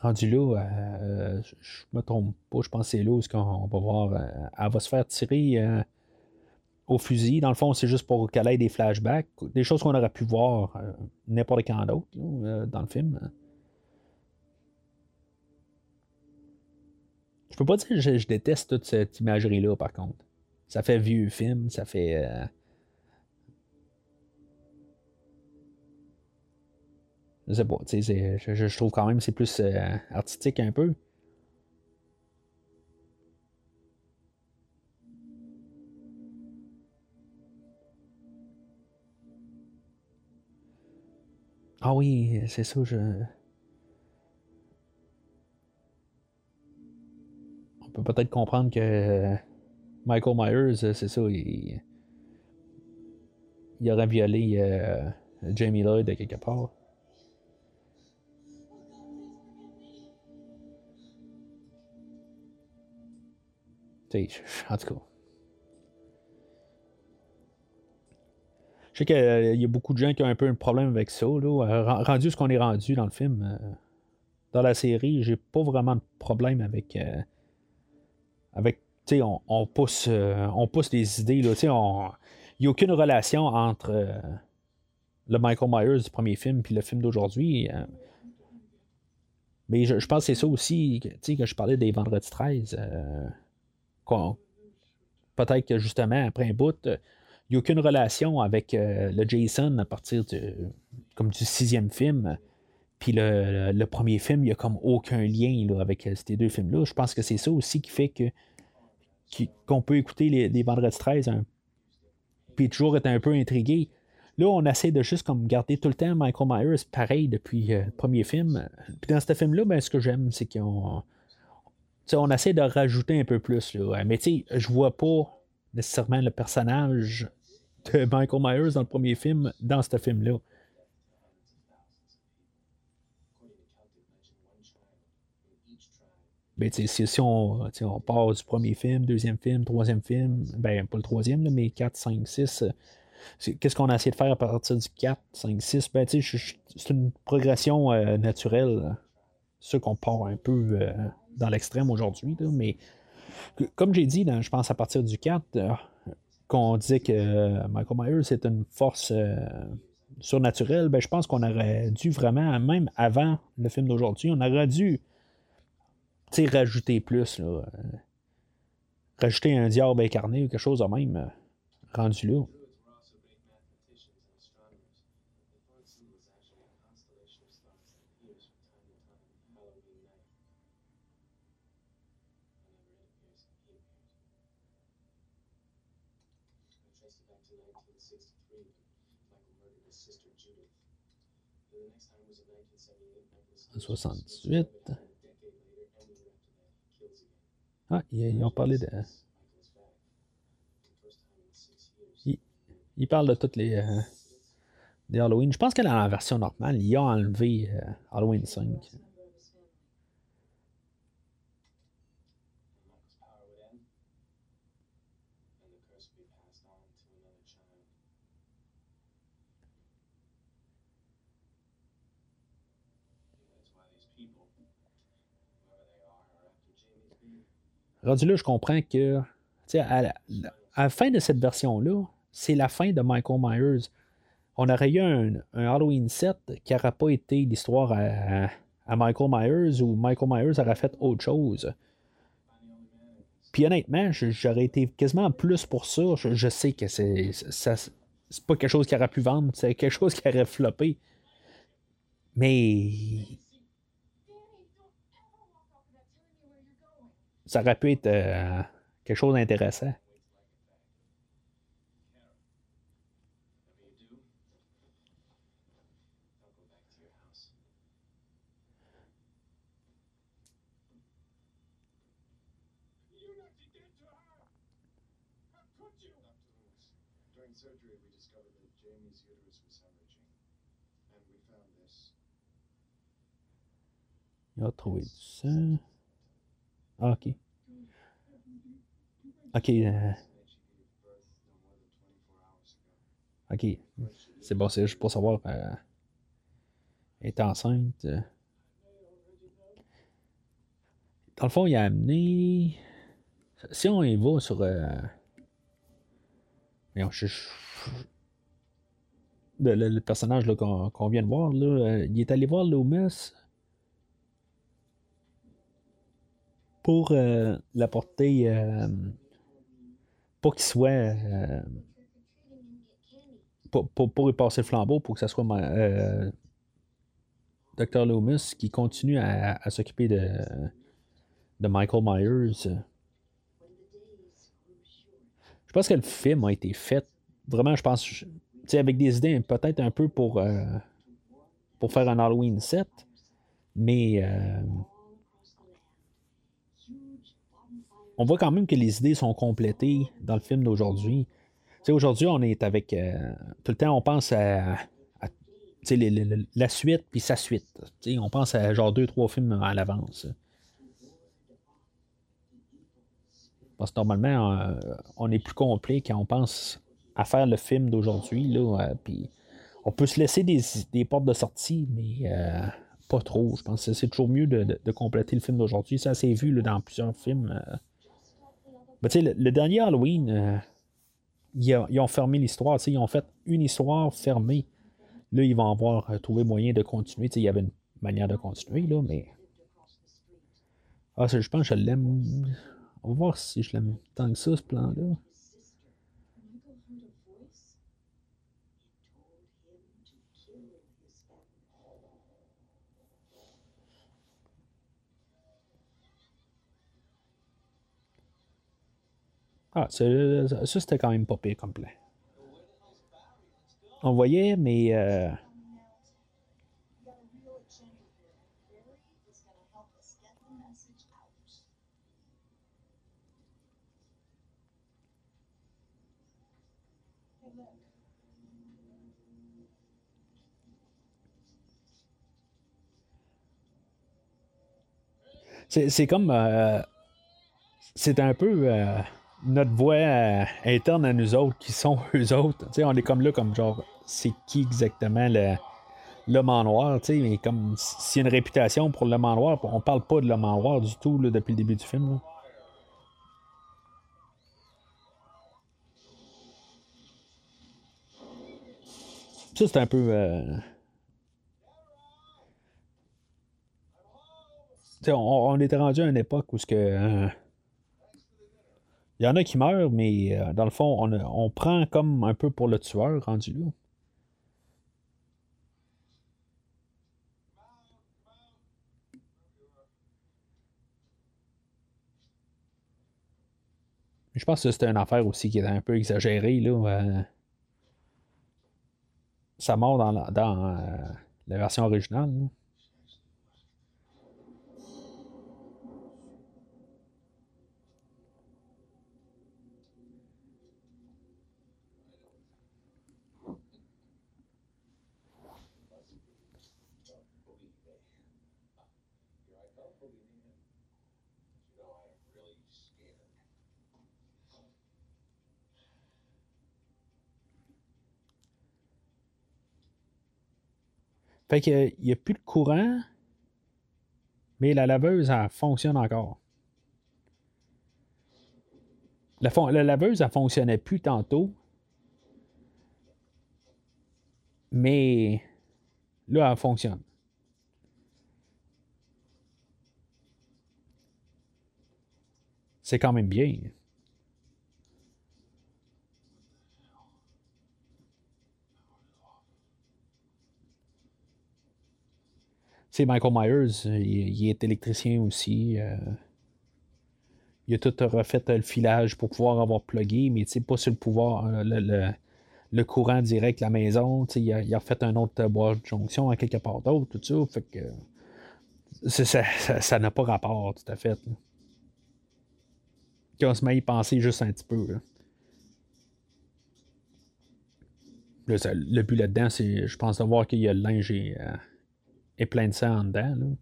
Rendu là, euh, je me trompe pas, je pense que c'est là où on va voir. Euh, elle va se faire tirer euh, au fusil. Dans le fond, c'est juste pour qu'elle ait des flashbacks, des choses qu'on aurait pu voir n'importe quand d'autre dans le film. Je peux pas dire que je déteste toute cette imagerie-là, par contre. Ça fait vieux film, ça fait. Euh, je sais pas, tu sais, je, trouve quand même que c'est plus euh, artistique un peu. Ah oui, c'est ça, je. On peut peut-être comprendre que Michael Myers, euh, c'est ça, il, aurait violé euh, Jamie Lloyd à quelque part. en tout cas. Je sais qu'il euh, y a beaucoup de gens qui ont un peu un problème avec ça. Là. Rendu ce qu'on est rendu dans le film. Dans la série, j'ai pas vraiment de problème avec, avec on, pousse, euh, on pousse des idées. Il n'y a aucune relation entre euh, le Michael Myers du premier film et le film d'aujourd'hui. Euh. mais je, pense que c'est ça aussi que je parlais des Vendredi 13. peut-être que justement, après un bout, il n'y a aucune relation avec le Jason à partir du, comme du sixième film. Puis le, premier film, il n'y a comme aucun lien avec ces deux films-là. Je pense que c'est ça aussi qui fait que qu'on peut écouter les, les vendredis 13, hein, puis toujours être un peu intrigué. Là, on essaie de juste comme garder tout le temps Michael Myers pareil depuis euh, le premier film. Puis dans ce film-là, ben, ce que j'aime, c'est qu'on on essaie de rajouter un peu plus. Là. Mais tu sais, je vois pas nécessairement le personnage de Michael Myers dans le premier film dans ce film-là. Ben, si, on, on, part du premier film, deuxième film, troisième film, ben pas le troisième, mais 4, 5, 6, qu'est-ce qu'on a essayé de faire à partir du 4, 5, 6? Ben, c'est une progression euh, naturelle. C'est sûr qu'on part un peu euh, dans l'extrême aujourd'hui, mais comme j'ai dit, je pense à partir du 4, euh, qu'on disait que Michael Myers est une force surnaturelle, ben, je pense qu'on aurait dû vraiment, même avant le film d'aujourd'hui, on aurait dû rajouter plus. Euh, rajouter un diable incarné ou quelque chose de même euh, rendu là. En 78. Ah, ils, ont parlé de. Ils, ils parlent de toutes les. euh, des Halloween. Je pense que dans la version normale, ils ont enlevé euh, Halloween 5. Rendu là, je comprends que à la, à la fin de cette version-là, c'est la fin de Michael Myers. On aurait eu un, Halloween 7 qui n'aurait pas été l'histoire à, Michael Myers ou Michael Myers aurait fait autre chose. Puis honnêtement, j'aurais été quasiment plus pour ça. Je, sais que c'est c'est pas quelque chose qui aurait pu vendre, c'est quelque chose qui aurait floppé. Mais ça aurait pu être euh, quelque chose d'intéressant. Il a trouvé du sang. Ah, ok. Ok. euh, And she gave birth no more than 24 hours ago. ok. C'est bon, c'est juste pour savoir. euh, elle est enceinte. euh. Dans le fond, il a amené. Si on y va sur. euh, Le, personnage qu'on vient de voir, là, il est allé voir Loomis pour euh, l'apporter. euh, pour qu'il soit. euh, pour, pour, pour y passer le flambeau, pour que ça soit euh, Dr. Loomis qui continue à, à s'occuper de, de Michael Myers. Je pense que le film a été fait vraiment, je pense, avec des idées peut-être un peu pour, euh, pour faire un Halloween 7, mais euh, on voit quand même que les idées sont complétées dans le film d'aujourd'hui. Aujourd'hui, on est avec. euh, tout le temps, on pense à. la suite puis sa suite. On pense à genre deux, trois films à l'avance. Parce que normalement, euh, on est plus complet quand on pense à faire le film d'aujourd'hui. Euh, puis on peut se laisser des, des portes de sortie, mais pas trop. Je pense que c'est toujours mieux de, de- compléter le film d'aujourd'hui. Ça s'est vu dans plusieurs films. Le, dernier Halloween, euh, ils, ont fermé l'histoire. Ils ont fait une histoire fermée. Là, ils vont avoir euh, trouvé moyen de continuer. Il y avait une manière de continuer, là, mais. Ah, je pense que je l'aime. On va voir si je l'aime tant que ça, ce plan-là. Ah, ça, ça, c'était quand même pas pire comme plan. On voyait, mais. euh, c'est comme. euh, c'est un peu euh, notre voix euh, interne à nous autres qui sont eux autres. On est comme là, comme genre, c'est qui exactement le- l'homme en noir, tu mais comme s'il y a une réputation pour l'homme en noir, on parle pas de l'homme en noir du tout depuis le début du film. là. Ça, c'est un peu. euh, on, on était rendu à une époque où ce que. euh, il y en a qui meurent, mais euh, dans le fond, on, prend comme un peu pour le tueur rendu là. Je pense que c'était une affaire aussi qui était un peu exagérée. Là, euh, sa dans la, dans, euh, la version originale. là. Fait qu'il n'y a plus de courant, mais la laveuse, elle fonctionne encore. La, la laveuse, elle fonctionnait plus tantôt. Mais là, elle fonctionne. C'est quand même bien. C'est Michael Myers, euh, il, est électricien aussi. euh, il a tout refait euh, le filage pour pouvoir avoir plugué, mais sais, pas sur le pouvoir, le, le- le courant direct la maison. sais, Il a, il a refait un autre boîte de jonction à quelque part d'autre, tout ça. Fait que ça n'a pas rapport, tout à fait. là. Quand on se à y penser juste un petit peu. le but là-dedans, c'est, je pense, de voir qu'il y a le linge et, est plein de sang en dedans.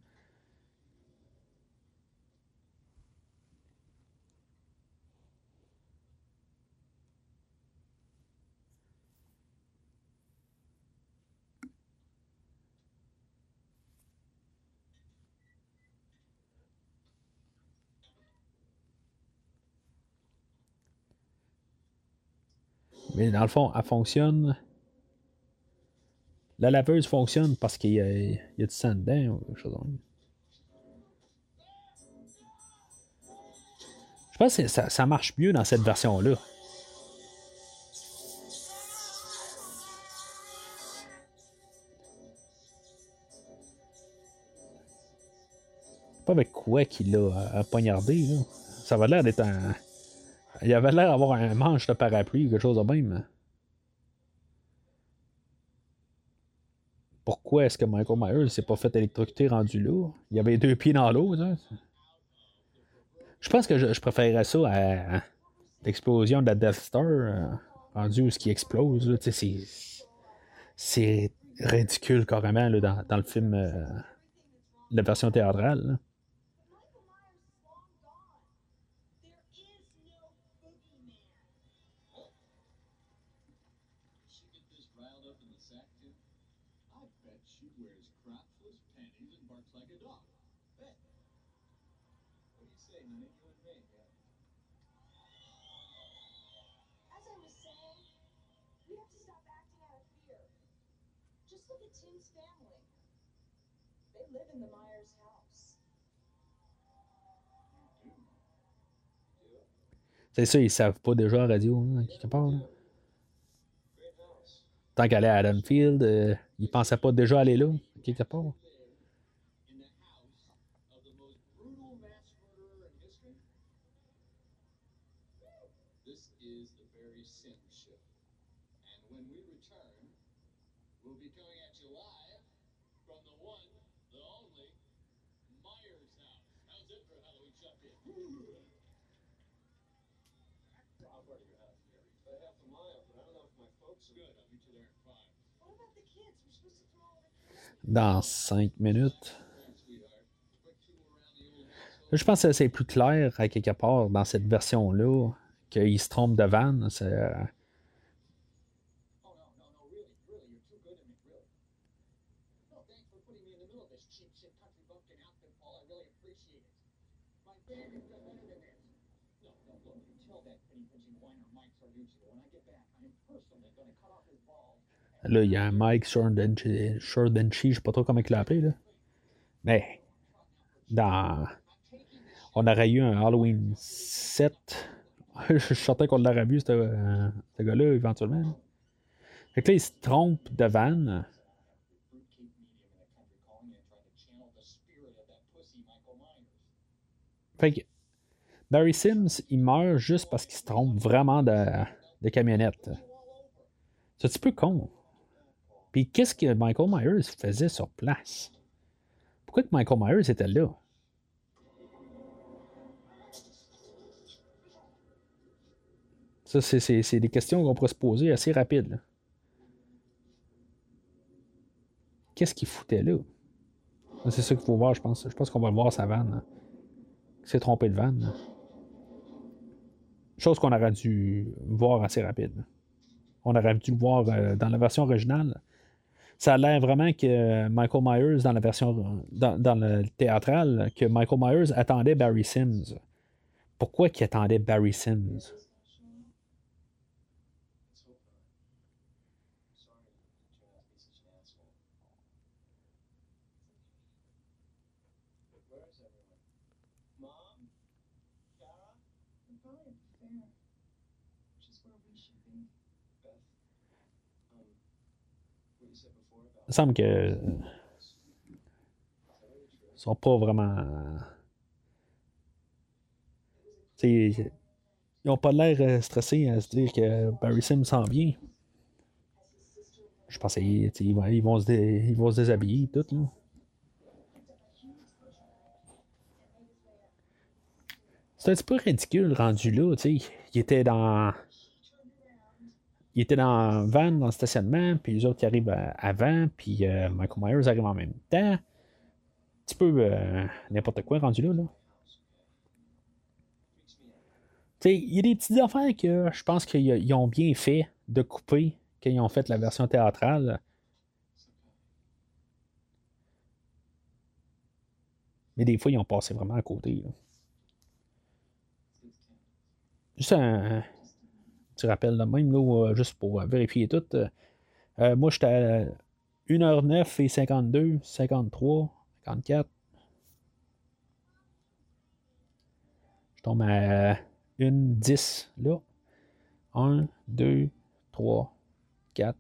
Mais dans le fond, elle fonctionne. La laveuse fonctionne parce qu'il y a, du sang dedans ou quelque chose comme. Je pense que ça, ça marche mieux dans cette version-là. Pas avec quoi qu'il l'a euh, poignardé, là. Ça avait l'air d'être un. Il avait l'air d'avoir un manche de parapluie, quelque chose de même. Pourquoi est-ce que Michael Myers s'est pas fait électrocuter rendu là? Il avait deux pieds dans l'eau. Je pense que je, préférerais ça à, l'explosion de la Death Star, euh, rendu où ce qui explose. C'est, ridicule carrément là, dans, dans le film, euh, la version théâtrale. C'est ça, ils savent pas déjà à radio, hein, quelque part. là. Tant qu'elle est à Haddonfield, euh, ils pensaient pas déjà aller là, quelque part. Dans cinq minutes. Je pense que c'est plus clair à quelque part dans cette version-là qu'il se trompe de van. C'est, là, il y a un Mike Shordenchi, je sais pas trop comment il l'a appelé. Là. Mais, dans. On aurait eu un Halloween 7. je suis certain qu'on l'aurait vu, ce, gars-là, éventuellement. Fait que là, il se trompe de van. Fait que, Barry Sims, il meurt juste parce qu'il se trompe vraiment de, de camionnette. C'est un petit peu con. Puis qu'est-ce que Michael Myers faisait sur place? Pourquoi que Michael Myers était là? Ça, c'est- des questions qu'on pourrait se poser assez rapides. Qu'est-ce qu'il foutait là? C'est ça qu'il faut voir, je pense. Je pense qu'on va le voir sa vanne. là. Il s'est trompé de vanne. là. Chose qu'on aurait dû voir assez rapide. là. On aurait dû le voir euh, dans la version originale. Ça a l'air vraiment que Michael Myers, dans la version dans, le théâtral, que Michael Myers attendait Barry Sims. Pourquoi qu'il attendait Barry Sims? Me semble que sont pas vraiment. Tu sais, ils ont pas l'air euh, stressés à se dire que Barry Sims s'en vient. Je pensais tu sais, ils vont, ils vont se dé- ils vont se déshabiller tout là. C'est un petit peu ridicule rendu là, sais. Il était dans. Il était dans le van, dans le stationnement, puis les autres qui arrivent euh, avant, puis euh, Michael Myers arrive en même temps. Un petit peu euh, n'importe quoi rendu là. là. Il y a des petites affaires que je pense qu'ils ils ont bien fait de couper quand ils ont fait la version théâtrale. Mais des fois, ils ont passé vraiment à côté. Juste un, un petit rappel de même, là, euh, juste pour euh, vérifier tout. Euh, moi, j'étais à 1h09 et 52, 53, 54. Je tombe à 1h10 là. 1, 2, 3, 4,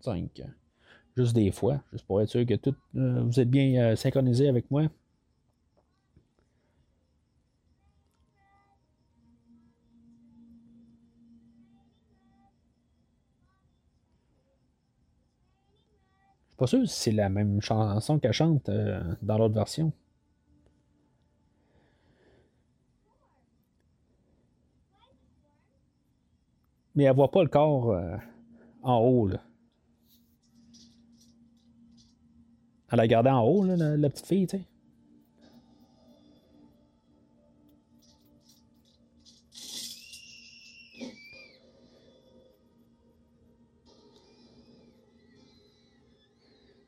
5. Juste des fois, juste pour être sûr que tout, vous êtes bien synchronisé avec moi. Suis pas sûr si c'est la même chanson qu'elle chante euh, dans l'autre version. Mais elle voit pas le corps euh, en haut. Là. Elle a gardé en haut, là, la petite fille, tu sais.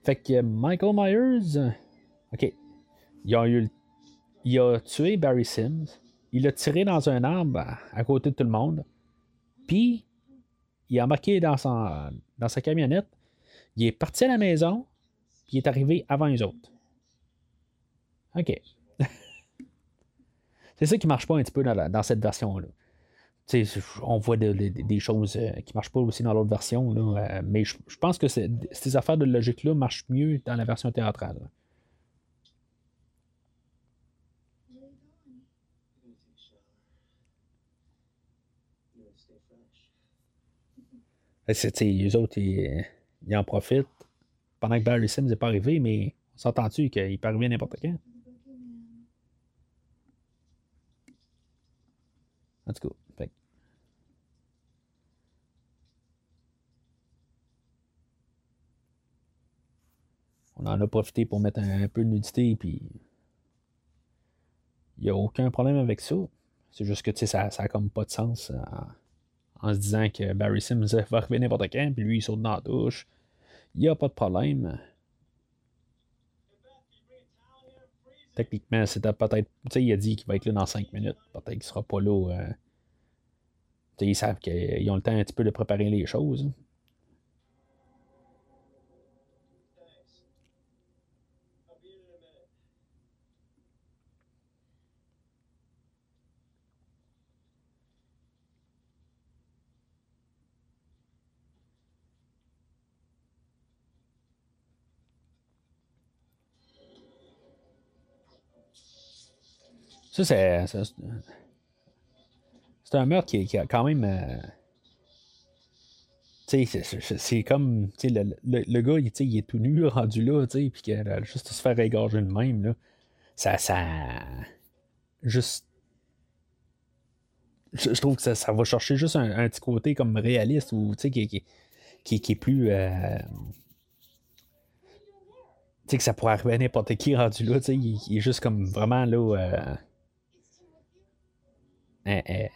Fait que Michael Myers, euh, OK, il a, eu, il a tué Barry Sims, il l'a tiré dans un arbre à, côté de tout le monde, puis il a embarqué dans, son, dans sa camionnette, il est parti à la maison, puis il est arrivé avant les autres. OK. C'est ça qui marche pas un petit peu dans cette version-là. On voit de- de- des choses euh, qui marchent pas aussi dans l'autre version, là, euh, mais je, je pense que ces affaires de logique-là marchent mieux dans la version théâtrale. Les autres, ils, ils en profitent pendant que Barry Sims n'est pas arrivé, mais on s'entend-tu qu'il peut arriver n'importe quand? En tout cas, fait que- on en a profité pour mettre un, peu de nudité, puis il n'y a aucun problème avec ça. C'est juste que ça n'a comme pas de sens en, en se disant que Barry Sims va arriver n'importe quand, puis lui il saute dans la douche. Il n'y a pas de problème. Techniquement, c'était peut-être. Tu sais, il a dit qu'il va être là dans 5 minutes. Peut-être qu'il ne sera pas là. euh, ils savent qu'ils ont le temps un petit peu de préparer les choses. Ça, c'est. c'est- un meurtre qui, qui a quand même. euh, tu sais, c'est- comme. Le, le, le gars, il, il est tout nu, rendu là, puis que juste se faire égorger de même, là. Ça. ça juste. Je, trouve que ça, ça va chercher juste un, un petit côté comme réaliste ou, qui, qui, qui, qui est plus. euh, tu sais, que ça pourrait arriver à n'importe qui rendu là, tu sais, il, il est juste comme vraiment là. euh, euh, euh,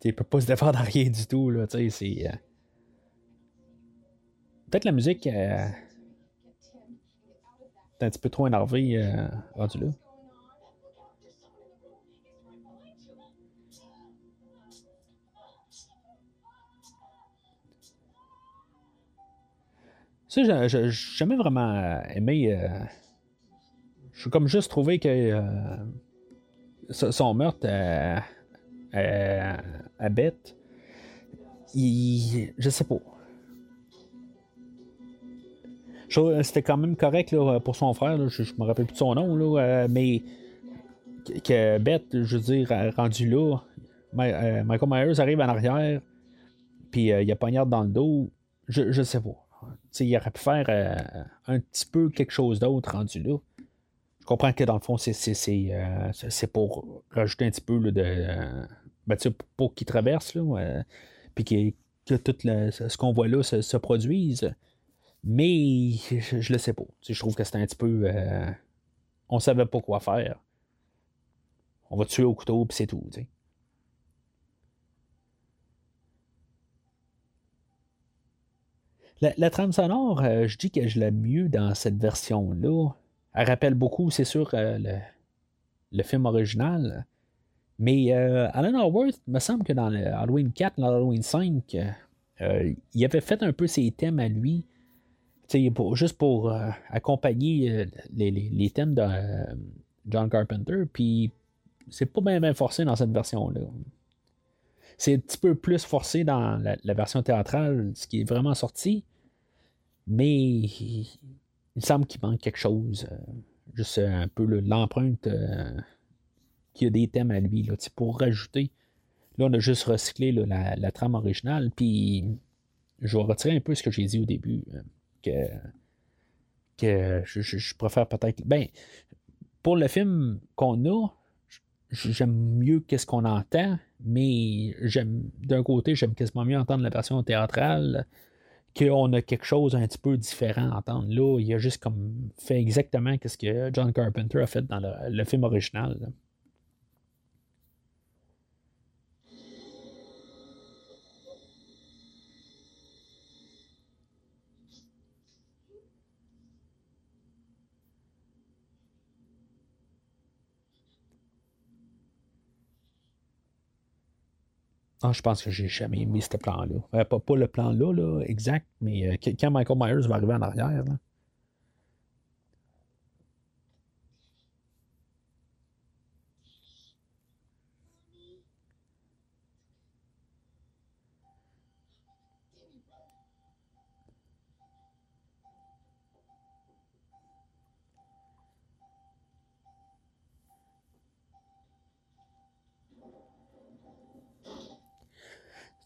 tu sais, pas se défendre à rien du tout, là, tu sais, c'est. euh, Peut-être la musique euh, est un petit peu trop énervée euh, rendu là. Ça, j'ai- j'ai jamais vraiment aimé. je suis comme juste trouvé que so- son meurtre à, à Beth, il, je sais pas. C'était quand même correct là, pour son frère, je, je me rappelle plus de son nom, là, euh, mais que- Beth, je veux dire, rendu là, euh, Michael Myers arrive en arrière, puis euh, il a poignarde dans le dos, je, je sais pas. Il aurait pu faire euh, un petit peu quelque chose d'autre rendu là. Je comprends que dans le fond, c'est, pour rajouter un petit peu de. Ben, pour qu'il traverse, là, puis que tout le- ce qu'on voit là se, se produise. Mais je, je le sais pas. Je trouve que c'était un petit peu. euh, on savait pas quoi faire. On va tuer au couteau, puis c'est tout. La, la trame sonore, euh, je dis que je l'aime mieux dans cette version-là. Elle rappelle beaucoup, c'est sûr, euh, le, le film original. Mais euh, Alan il me semble que dans Halloween 4, dans Halloween 5, euh, il avait fait un peu ses thèmes à lui. Juste pour euh, accompagner euh, les, thèmes de euh, John Carpenter. Puis c'est pas bien, forcé dans cette version-là. C'est un petit peu plus forcé dans la, version théâtrale, ce qui est vraiment sorti. Mais il, il semble qu'il manque quelque chose. euh, juste euh, un peu le- l'empreinte euh, qu'il y a des thèmes à lui. Là, pour rajouter. Là, on a juste recyclé la, trame originale. Puis je vais retirer un peu ce que j'ai dit au début. euh, que, que je, préfère peut-être. Ben, pour le film qu'on a, j'aime mieux qu'est-ce qu'on entend, mais j'aime d'un côté, j'aime quasiment mieux entendre la version théâtrale qu'on a quelque chose un petit peu différent à entendre. Là, il a juste comme fait exactement ce que John Carpenter a fait dans le, film original. Ah, je pense que j'ai jamais aimé ce plan-là. Euh, pas, pas le plan-là, là, exact, mais euh, quand Michael Myers va arriver en arrière. là.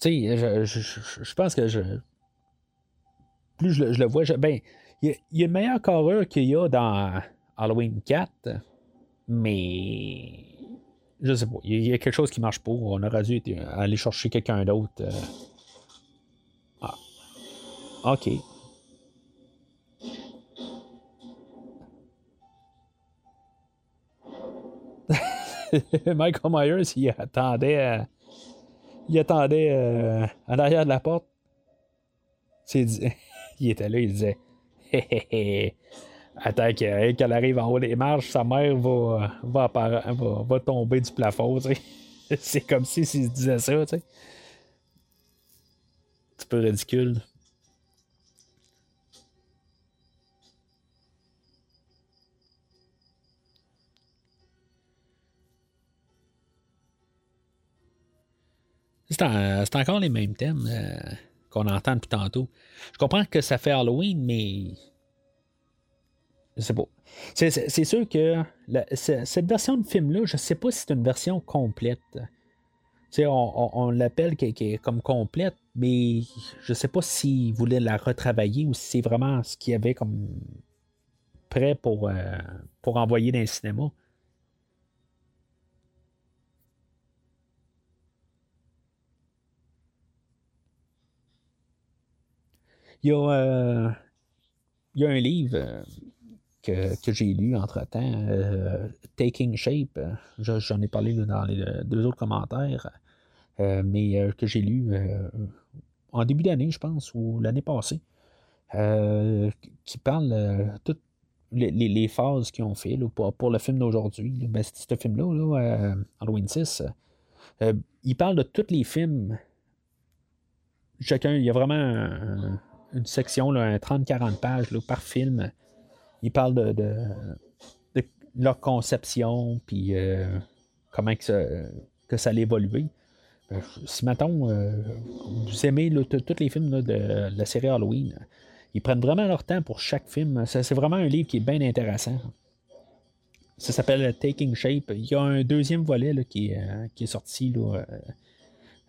Tu sais, je, je- je- pense que je. Plus je, le- je le vois, je- ben, il y, a- une meilleure carrure qu'il y a dans Halloween 4, mais. Je sais pas. Il y a- quelque chose qui marche pas. On aurait dû être- aller chercher quelqu'un d'autre. euh. Ah. Ok. Michael Myers, il attendait. euh, il attendait euh, en arrière de la porte. Il était là, il disait Hé hé. Attends que- qu'elle arrive en haut des marches, sa mère va, va, tomber du plafond. C'est comme si s'il disait ça. tu sais. Un petit peu ridicule. C'est en- c'est encore les mêmes thèmes euh, qu'on entend depuis tantôt. Je comprends que ça fait Halloween, mais. Je sais pas. C'est- C'est c'est sûr que cette version de film-là, je sais pas si c'est une version complète. On, l'appelle comme complète, mais je sais pas s'il voulait la retravailler ou si c'est vraiment ce qu'il y avait comme prêt pour, euh, pour envoyer dans le cinéma. Il y a, euh, y a un livre euh, que, que j'ai lu entre-temps, euh, Taking Shape. je- J'en ai parlé dans les deux autres commentaires, mais que j'ai lu en début d'année, je pense, ou l'année passée, qui parle toutes les, les- phases qu'ils ont fait pour, pour le film d'aujourd'hui. Ben, ce film-là, là, Halloween 6. euh, il parle de tous les films. Chacun, il y a vraiment un- une section, là, un 30-40 pages là, par film. Il parle de, leur conception, puis euh, comment que ça, allait évoluer. Euh, Si, mettons, euh, vous aimez tous les films de la série Halloween, ils prennent vraiment leur temps pour chaque film. C'est vraiment un livre qui est bien intéressant. Ça s'appelle Taking Shape. Il y a un deuxième volet qui, est, qui est sorti là,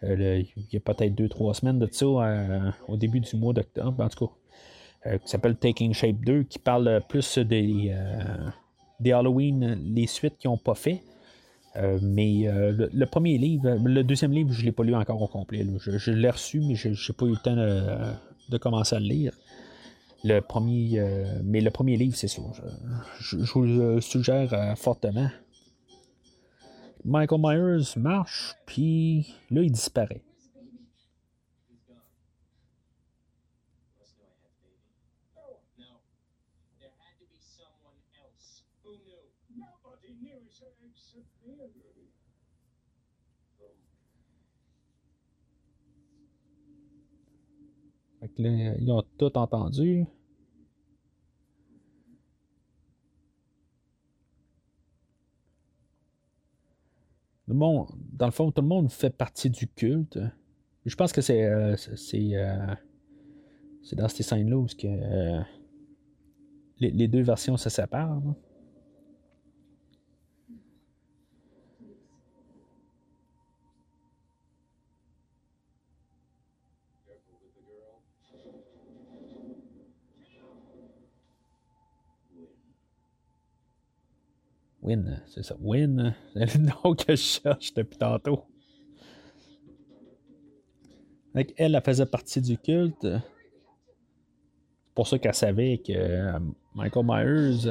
il y a peut-être deux, trois semaines de ça, euh, au début du mois d'octobre, en tout cas, euh, qui s'appelle Taking Shape 2, qui parle plus des, euh, des Halloween, les suites qu'ils n'ont pas fait. Euh, mais euh, le, premier livre, le deuxième livre, je ne l'ai pas lu encore au complet. Je, l'ai reçu, mais je n'ai pas eu le temps de, commencer à le lire. Le premier, euh, mais le premier livre, c'est ça. Je, je- vous le suggère euh, fortement. Michael Myers marche, puis là, il disparaît. Là, ils ont tout entendu. Dans le fond, tout le monde fait partie du culte. Je pense que c'est euh, euh, dans ces scènes-là où que, euh, les, les deux versions se séparent. Win, c'est ça. Win, c'est le nom que je cherche depuis tantôt. Qu'elle, elle faisait partie du culte. C'est pour ça qu'elle savait que euh, Michael Myers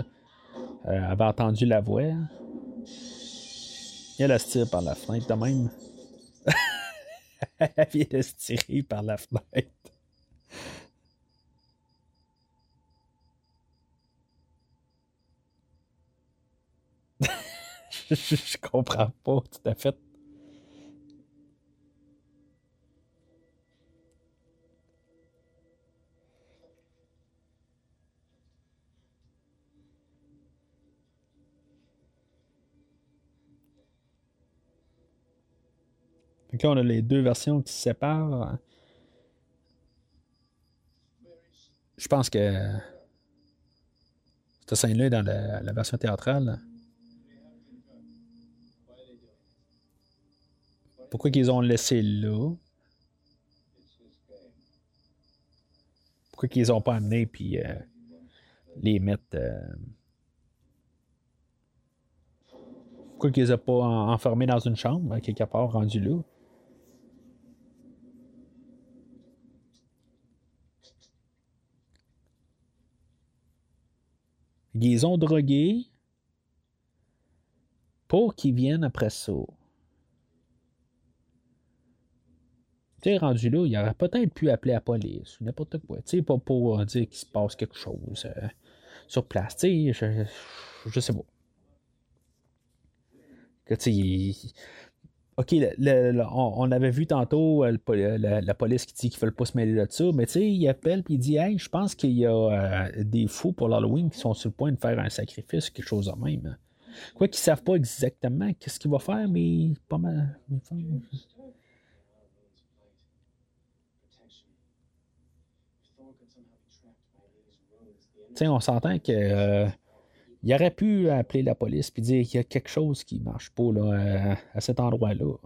euh, avait entendu la voix. Elle, elle se tire par la fenêtre de même. elle vient de se tirer par la fenêtre. Je, je- comprends pas tout à fait. Donc là, on a les deux versions qui se séparent. Je pense que cette scène-là dans la version théâtrale. Pourquoi qu'ils ont laissé là? Pourquoi qu'ils ont pas amené puis euh, les mettre. euh, Pourquoi qu'ils les ont pas en- enfermés dans une chambre, quelque part rendu là? Ils ont drogués pour qu'ils viennent après ça. Tu sais, rendu là, il aurait peut-être pu appeler la police n'importe quoi. Tu sais, pas pour euh, dire qu'il se passe quelque chose euh, sur place. Tu sais, je, je sais pas. Que OK, on, avait vu tantôt euh, pol- la, police qui dit qu'il ne veulent pas se mêler de ça, mais tu sais, il appelle et il dit Hey, je pense qu'il y a euh, des fous pour l'Halloween qui sont sur le point de faire un sacrifice, quelque chose de même. Quoi qu'ils ne savent pas exactement qu'est-ce qu'il va faire, mais pas mal. T'sais, on s'entend que euh, il aurait pu appeler la police et dire qu'il y a quelque chose qui ne marche pas là, euh, à, cet endroit-là.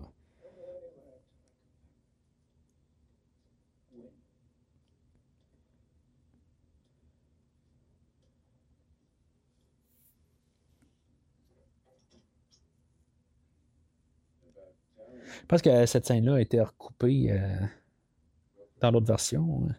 Je pense que cette scène-là a été recoupée euh, dans l'autre version. Hein.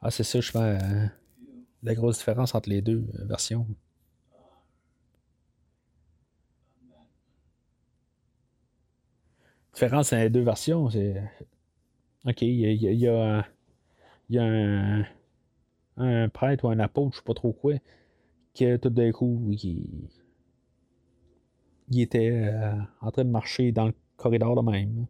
Ah, c'est ça, je fais euh, la grosse différence entre les deux euh, versions. différence dans les deux versions, c'est. Ok, il y a, un, prêtre ou un apôtre, je sais pas trop quoi, que tout d'un coup, il, il était euh, en train de marcher dans le corridor de même.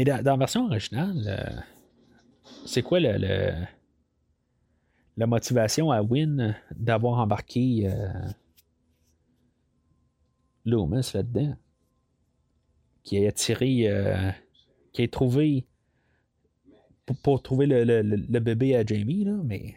Mais dans, la version originale, euh, c'est quoi la motivation à Win d'avoir embarqué euh, Loomis là-dedans? Qui a tiré, euh, qui a trouvé pour, trouver le- le bébé à Jamie, là, mais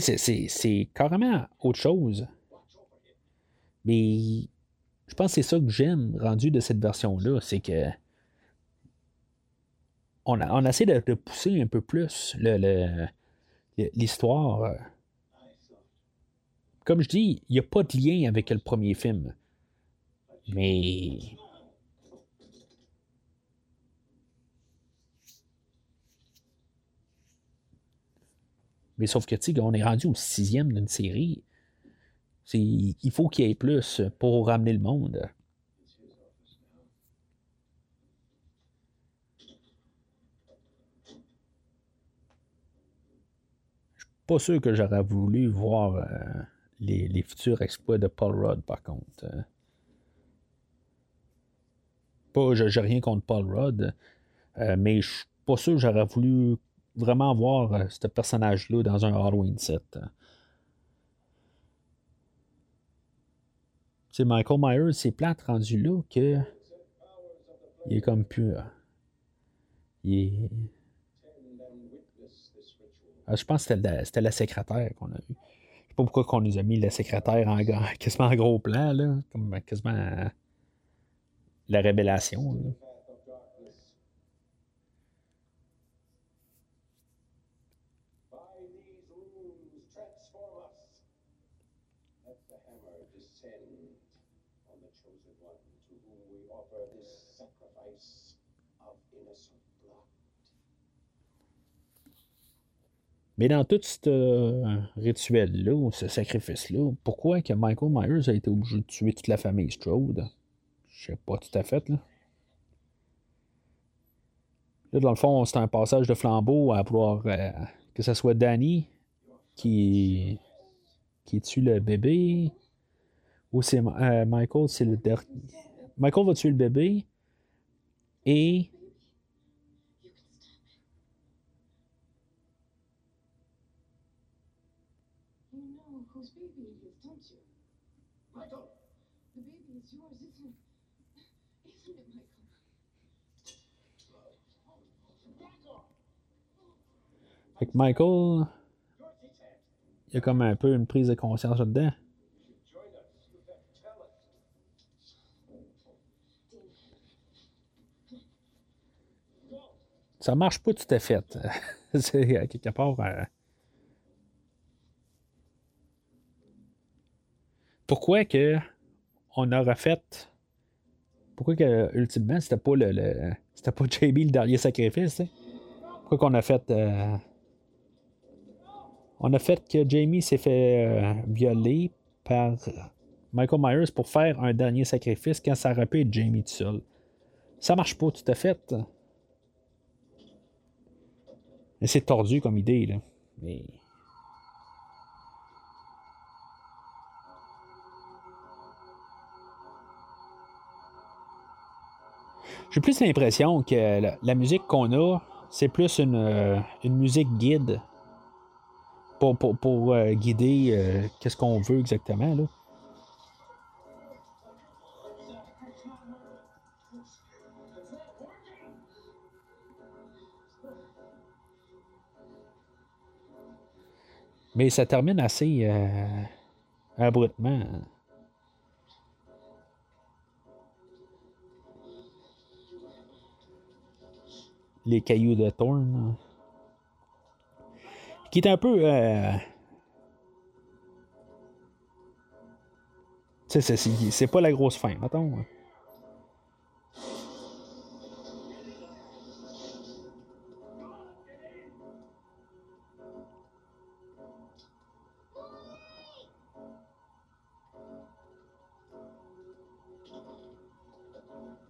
c'est- carrément autre chose. Mais je pense que c'est ça que j'aime rendu de cette version-là, c'est que on, a, on essaie de, de pousser un peu plus l'histoire. Comme je dis, il n'y a pas de lien avec le premier film. Mais. Mais sauf que, tu sais, on est rendu au sixième d'une série. Il faut qu'il y ait plus pour ramener le monde. Je suis pas sûr que j'aurais voulu voir euh, les, futurs exploits de Paul Rudd, par contre. Pas, je- j'ai rien contre Paul Rudd, euh, mais je suis pas sûr que j'aurais voulu vraiment voir euh, ce personnage-là dans un Halloween 7. Tu sais, Michael Myers, c'est plate rendu là que. Il est comme pur. Il est. Ah, je pense que c'était la, c'était la secrétaire qu'on a eu. Je sais pas pourquoi qu'on nous a mis la secrétaire en, gros- quasiment en gros plan, là. Comme quasiment euh, la révélation. là. Mais dans tout ce euh, rituel-là, ce sacrifice-là, pourquoi que Michael Myers a été obligé de tuer toute la famille Strode? Je sais pas tout à fait, là. Là, dans le fond, c'est un passage de flambeau à vouloir euh, que ce soit Danny qui, qui tue le bébé. Ou c'est euh, Michael, c'est le dernier. Michael va tuer le bébé. Et. Fait que Michael, il y a comme un peu une prise de conscience là-dedans. Ça marche pas tout à fait. c'est à quelque part. euh, Pourquoi que on aurait fait Pourquoi que, ultimement, c'était pas le, c'était pas Jamie le dernier sacrifice? Pourquoi qu'on a fait. euh, on a fait que Jamie s'est fait euh, violer par Michael Myers pour faire un dernier sacrifice quand ça aurait pu Jamie tout seul. Ça marche pas tout à fait. C'est tordu comme idée, là. J'ai plus l'impression que la, musique qu'on a, c'est plus une, euh, une musique guide pour, pour, pour, euh, guider euh, qu'est-ce qu'on veut exactement. Là. Mais ça termine assez euh, abruptement. Les cailloux de Thorn. Qui est un peu. euh, c'est- pas la grosse fin, mettons.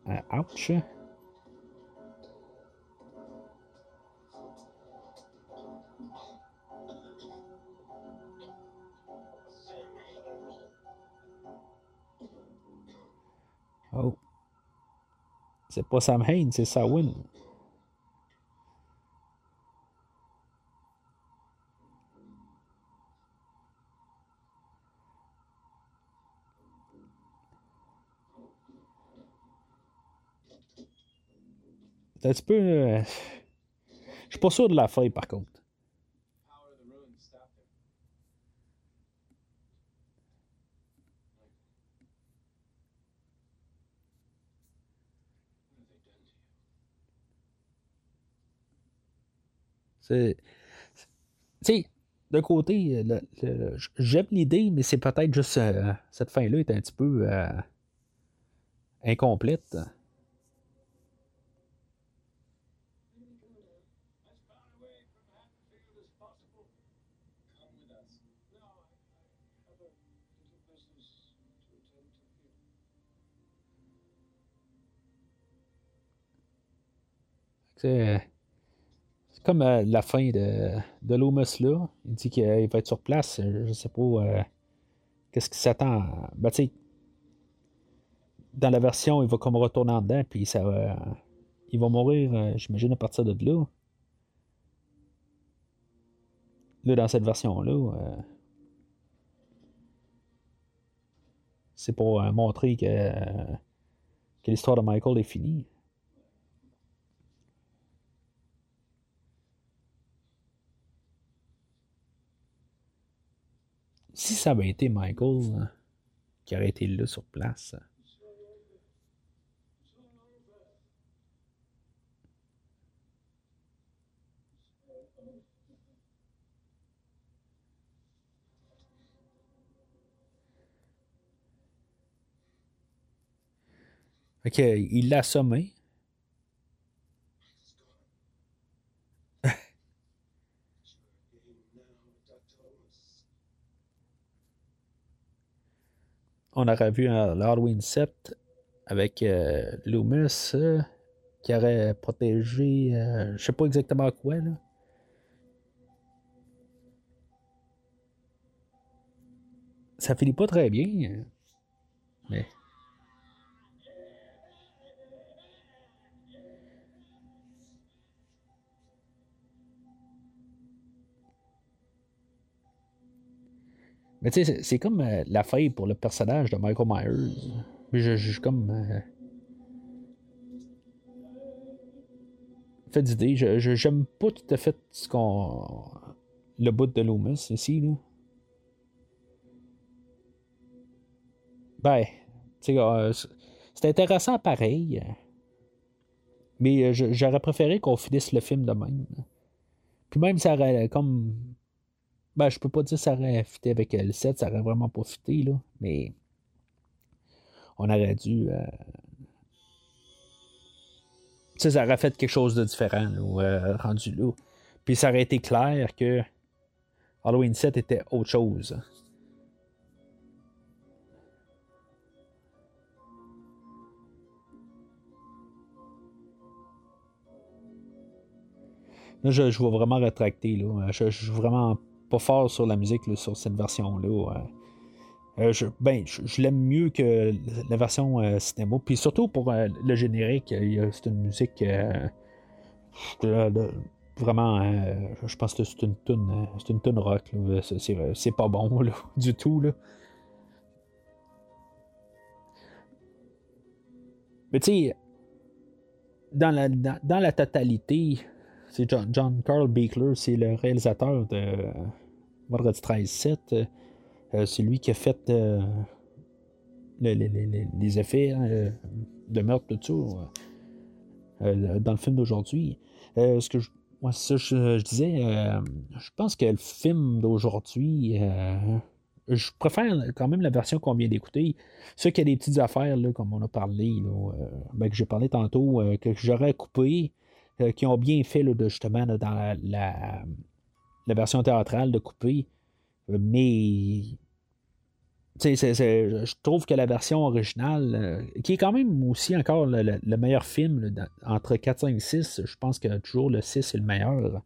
Euh, ouch. Oh. C'est pas Sam Hain, c'est. C'est un petit peu. euh, Je suis pas sûr de la feuille par contre. C'est. Tu d'un côté, j'aime l'idée, mais c'est peut-être juste. euh, cette fin-là est un petit peu. euh, incomplète. C'est comme euh, la fin de, de Loomis là. Il dit qu'il va être sur place. Je sais pas euh, qu'est-ce qui s'attend. Ben, tu dans la version, il va comme retourner en dedans, puis ça. Il va mourir, euh, j'imagine, à partir de là. Là, dans cette version-là, euh, c'est pour euh, montrer que, que l'histoire de Michael est finie. Si ça avait été Michael euh, qui aurait été là sur place. que, euh, il l'a assommé. On aurait vu l'Halloween 7 avec euh, Loomis euh, qui aurait protégé, euh, je sais pas exactement quoi là. Ça finit pas très bien, euh, mais. Mais tu sais, c'est- comme euh, la faille pour le personnage de Michael Myers. Je, je comme. euh, fait d'idée. Je, j'aime pas tout à fait ce qu'on. Le bout de Loomis ici, là. Ben, tu sais, euh, c'est intéressant pareil. euh, Mais j'aurais préféré qu'on finisse le film de même. Puis même, ça aurait comme. Ben, je peux pas dire que ça aurait fité avec euh, le 7, ça aurait vraiment pas fité, là. Mais. On aurait dû. euh, sais, ça aurait fait quelque chose de différent, là, euh, rendu là. Puis ça aurait été clair que Halloween 7 était autre chose. Là, je, je vais vraiment rétracter. Là. Je, je suis vraiment pas fort sur la musique sur cette version-là. Euh, je, ben, je, l'aime mieux que la version euh, cinéma. Puis surtout pour euh, le générique, c'est une musique euh, vraiment. euh, je pense que c'est une tune, euh, c'est une tune rock. C'est, pas bon du tout là. Mais tu sais, dans la, dans, dans la totalité, c'est John, Carl Baker, c'est le réalisateur de euh, Vendredi 13-7. euh, euh, c'est lui qui a fait euh, le- le- le- le- les effets hein, euh, de meurtre, tout ça, euh, dans le film d'aujourd'hui. Ce que je, ça, je, disais, je pense que le film d'aujourd'hui, je préfère quand même la version qu'on vient d'écouter. Ce qu'il y a des petites affaires, comme on a parlé, ben, que j'ai parlé tantôt, que j'aurais coupé, euh, qui ont bien fait là, de, justement dans la, version théâtrale de couper. Mais je trouve que la version originale, euh, qui est quand même aussi encore le, le- le meilleur film entre 4, 5, 6, je pense que toujours le 6 est le meilleur.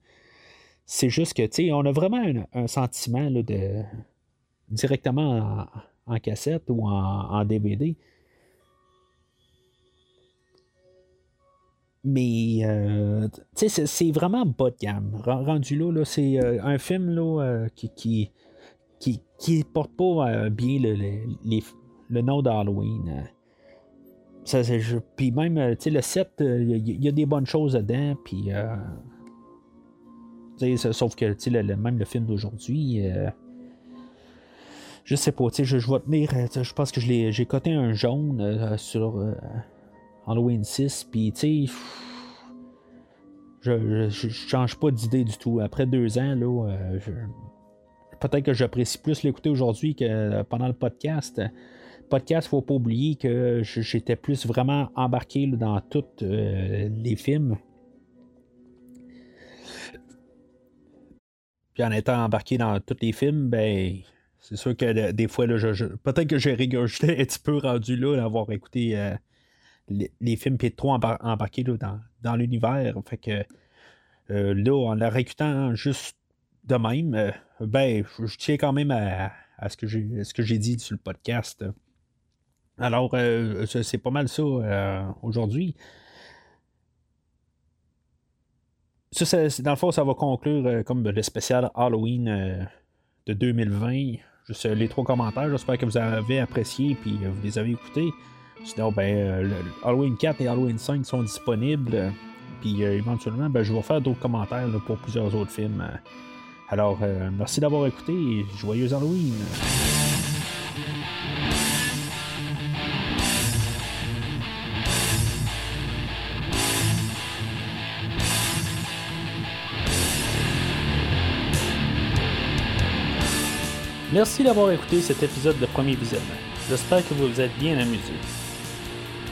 C'est juste que, tu sais, on a vraiment un, sentiment de directement en, cassette ou en DVD. Mais, euh, c'est- vraiment bas de gamme. Ren- Rendu là, c'est euh, un film là, euh, qui, qui, qui, qui porte pas euh, bien le, le- le nom d'Halloween. Ça, je- puis même, le 7, il y, a des bonnes choses dedans, sauf que, le- même le film d'aujourd'hui... je sais pas, je, vais tenir... Je pense que j'ai coté un jaune sur Halloween 6, puis, tu sais... Je, je, change pas d'idée du tout. Après deux ans, là, euh, peut-être que j'apprécie plus l'écouter aujourd'hui que euh, pendant le podcast. Podcast, faut pas oublier que j'étais plus vraiment embarqué dans tous euh, les films. Puis en étant embarqué dans tous les films, ben c'est sûr que des fois, là, je, peut-être que j'ai régurgité un petit peu rendu là, d'avoir écouté les, films puis être trop embar- embarqué là, dans, dans l'univers. Fait que euh, là, en la réécoutant juste de même, euh, ben, je, tiens quand même à, ce que j'ai que dit sur le podcast. Alors, euh, c'est pas mal ça aujourd'hui. Ça, ça, dans le fond, ça va conclure comme le spécial Halloween de 2020. Juste les trois commentaires. J'espère que vous avez apprécié puis euh, vous les avez écoutés. Sinon, ben, euh, le- Halloween 4 et Halloween 5 sont disponibles. Puis euh, éventuellement, ben, je vais faire d'autres commentaires pour plusieurs autres films. Alors, euh, merci d'avoir écouté et joyeux Halloween. Merci d'avoir écouté cet épisode de Premier Visionnement. J'espère que vous vous êtes bien amusés.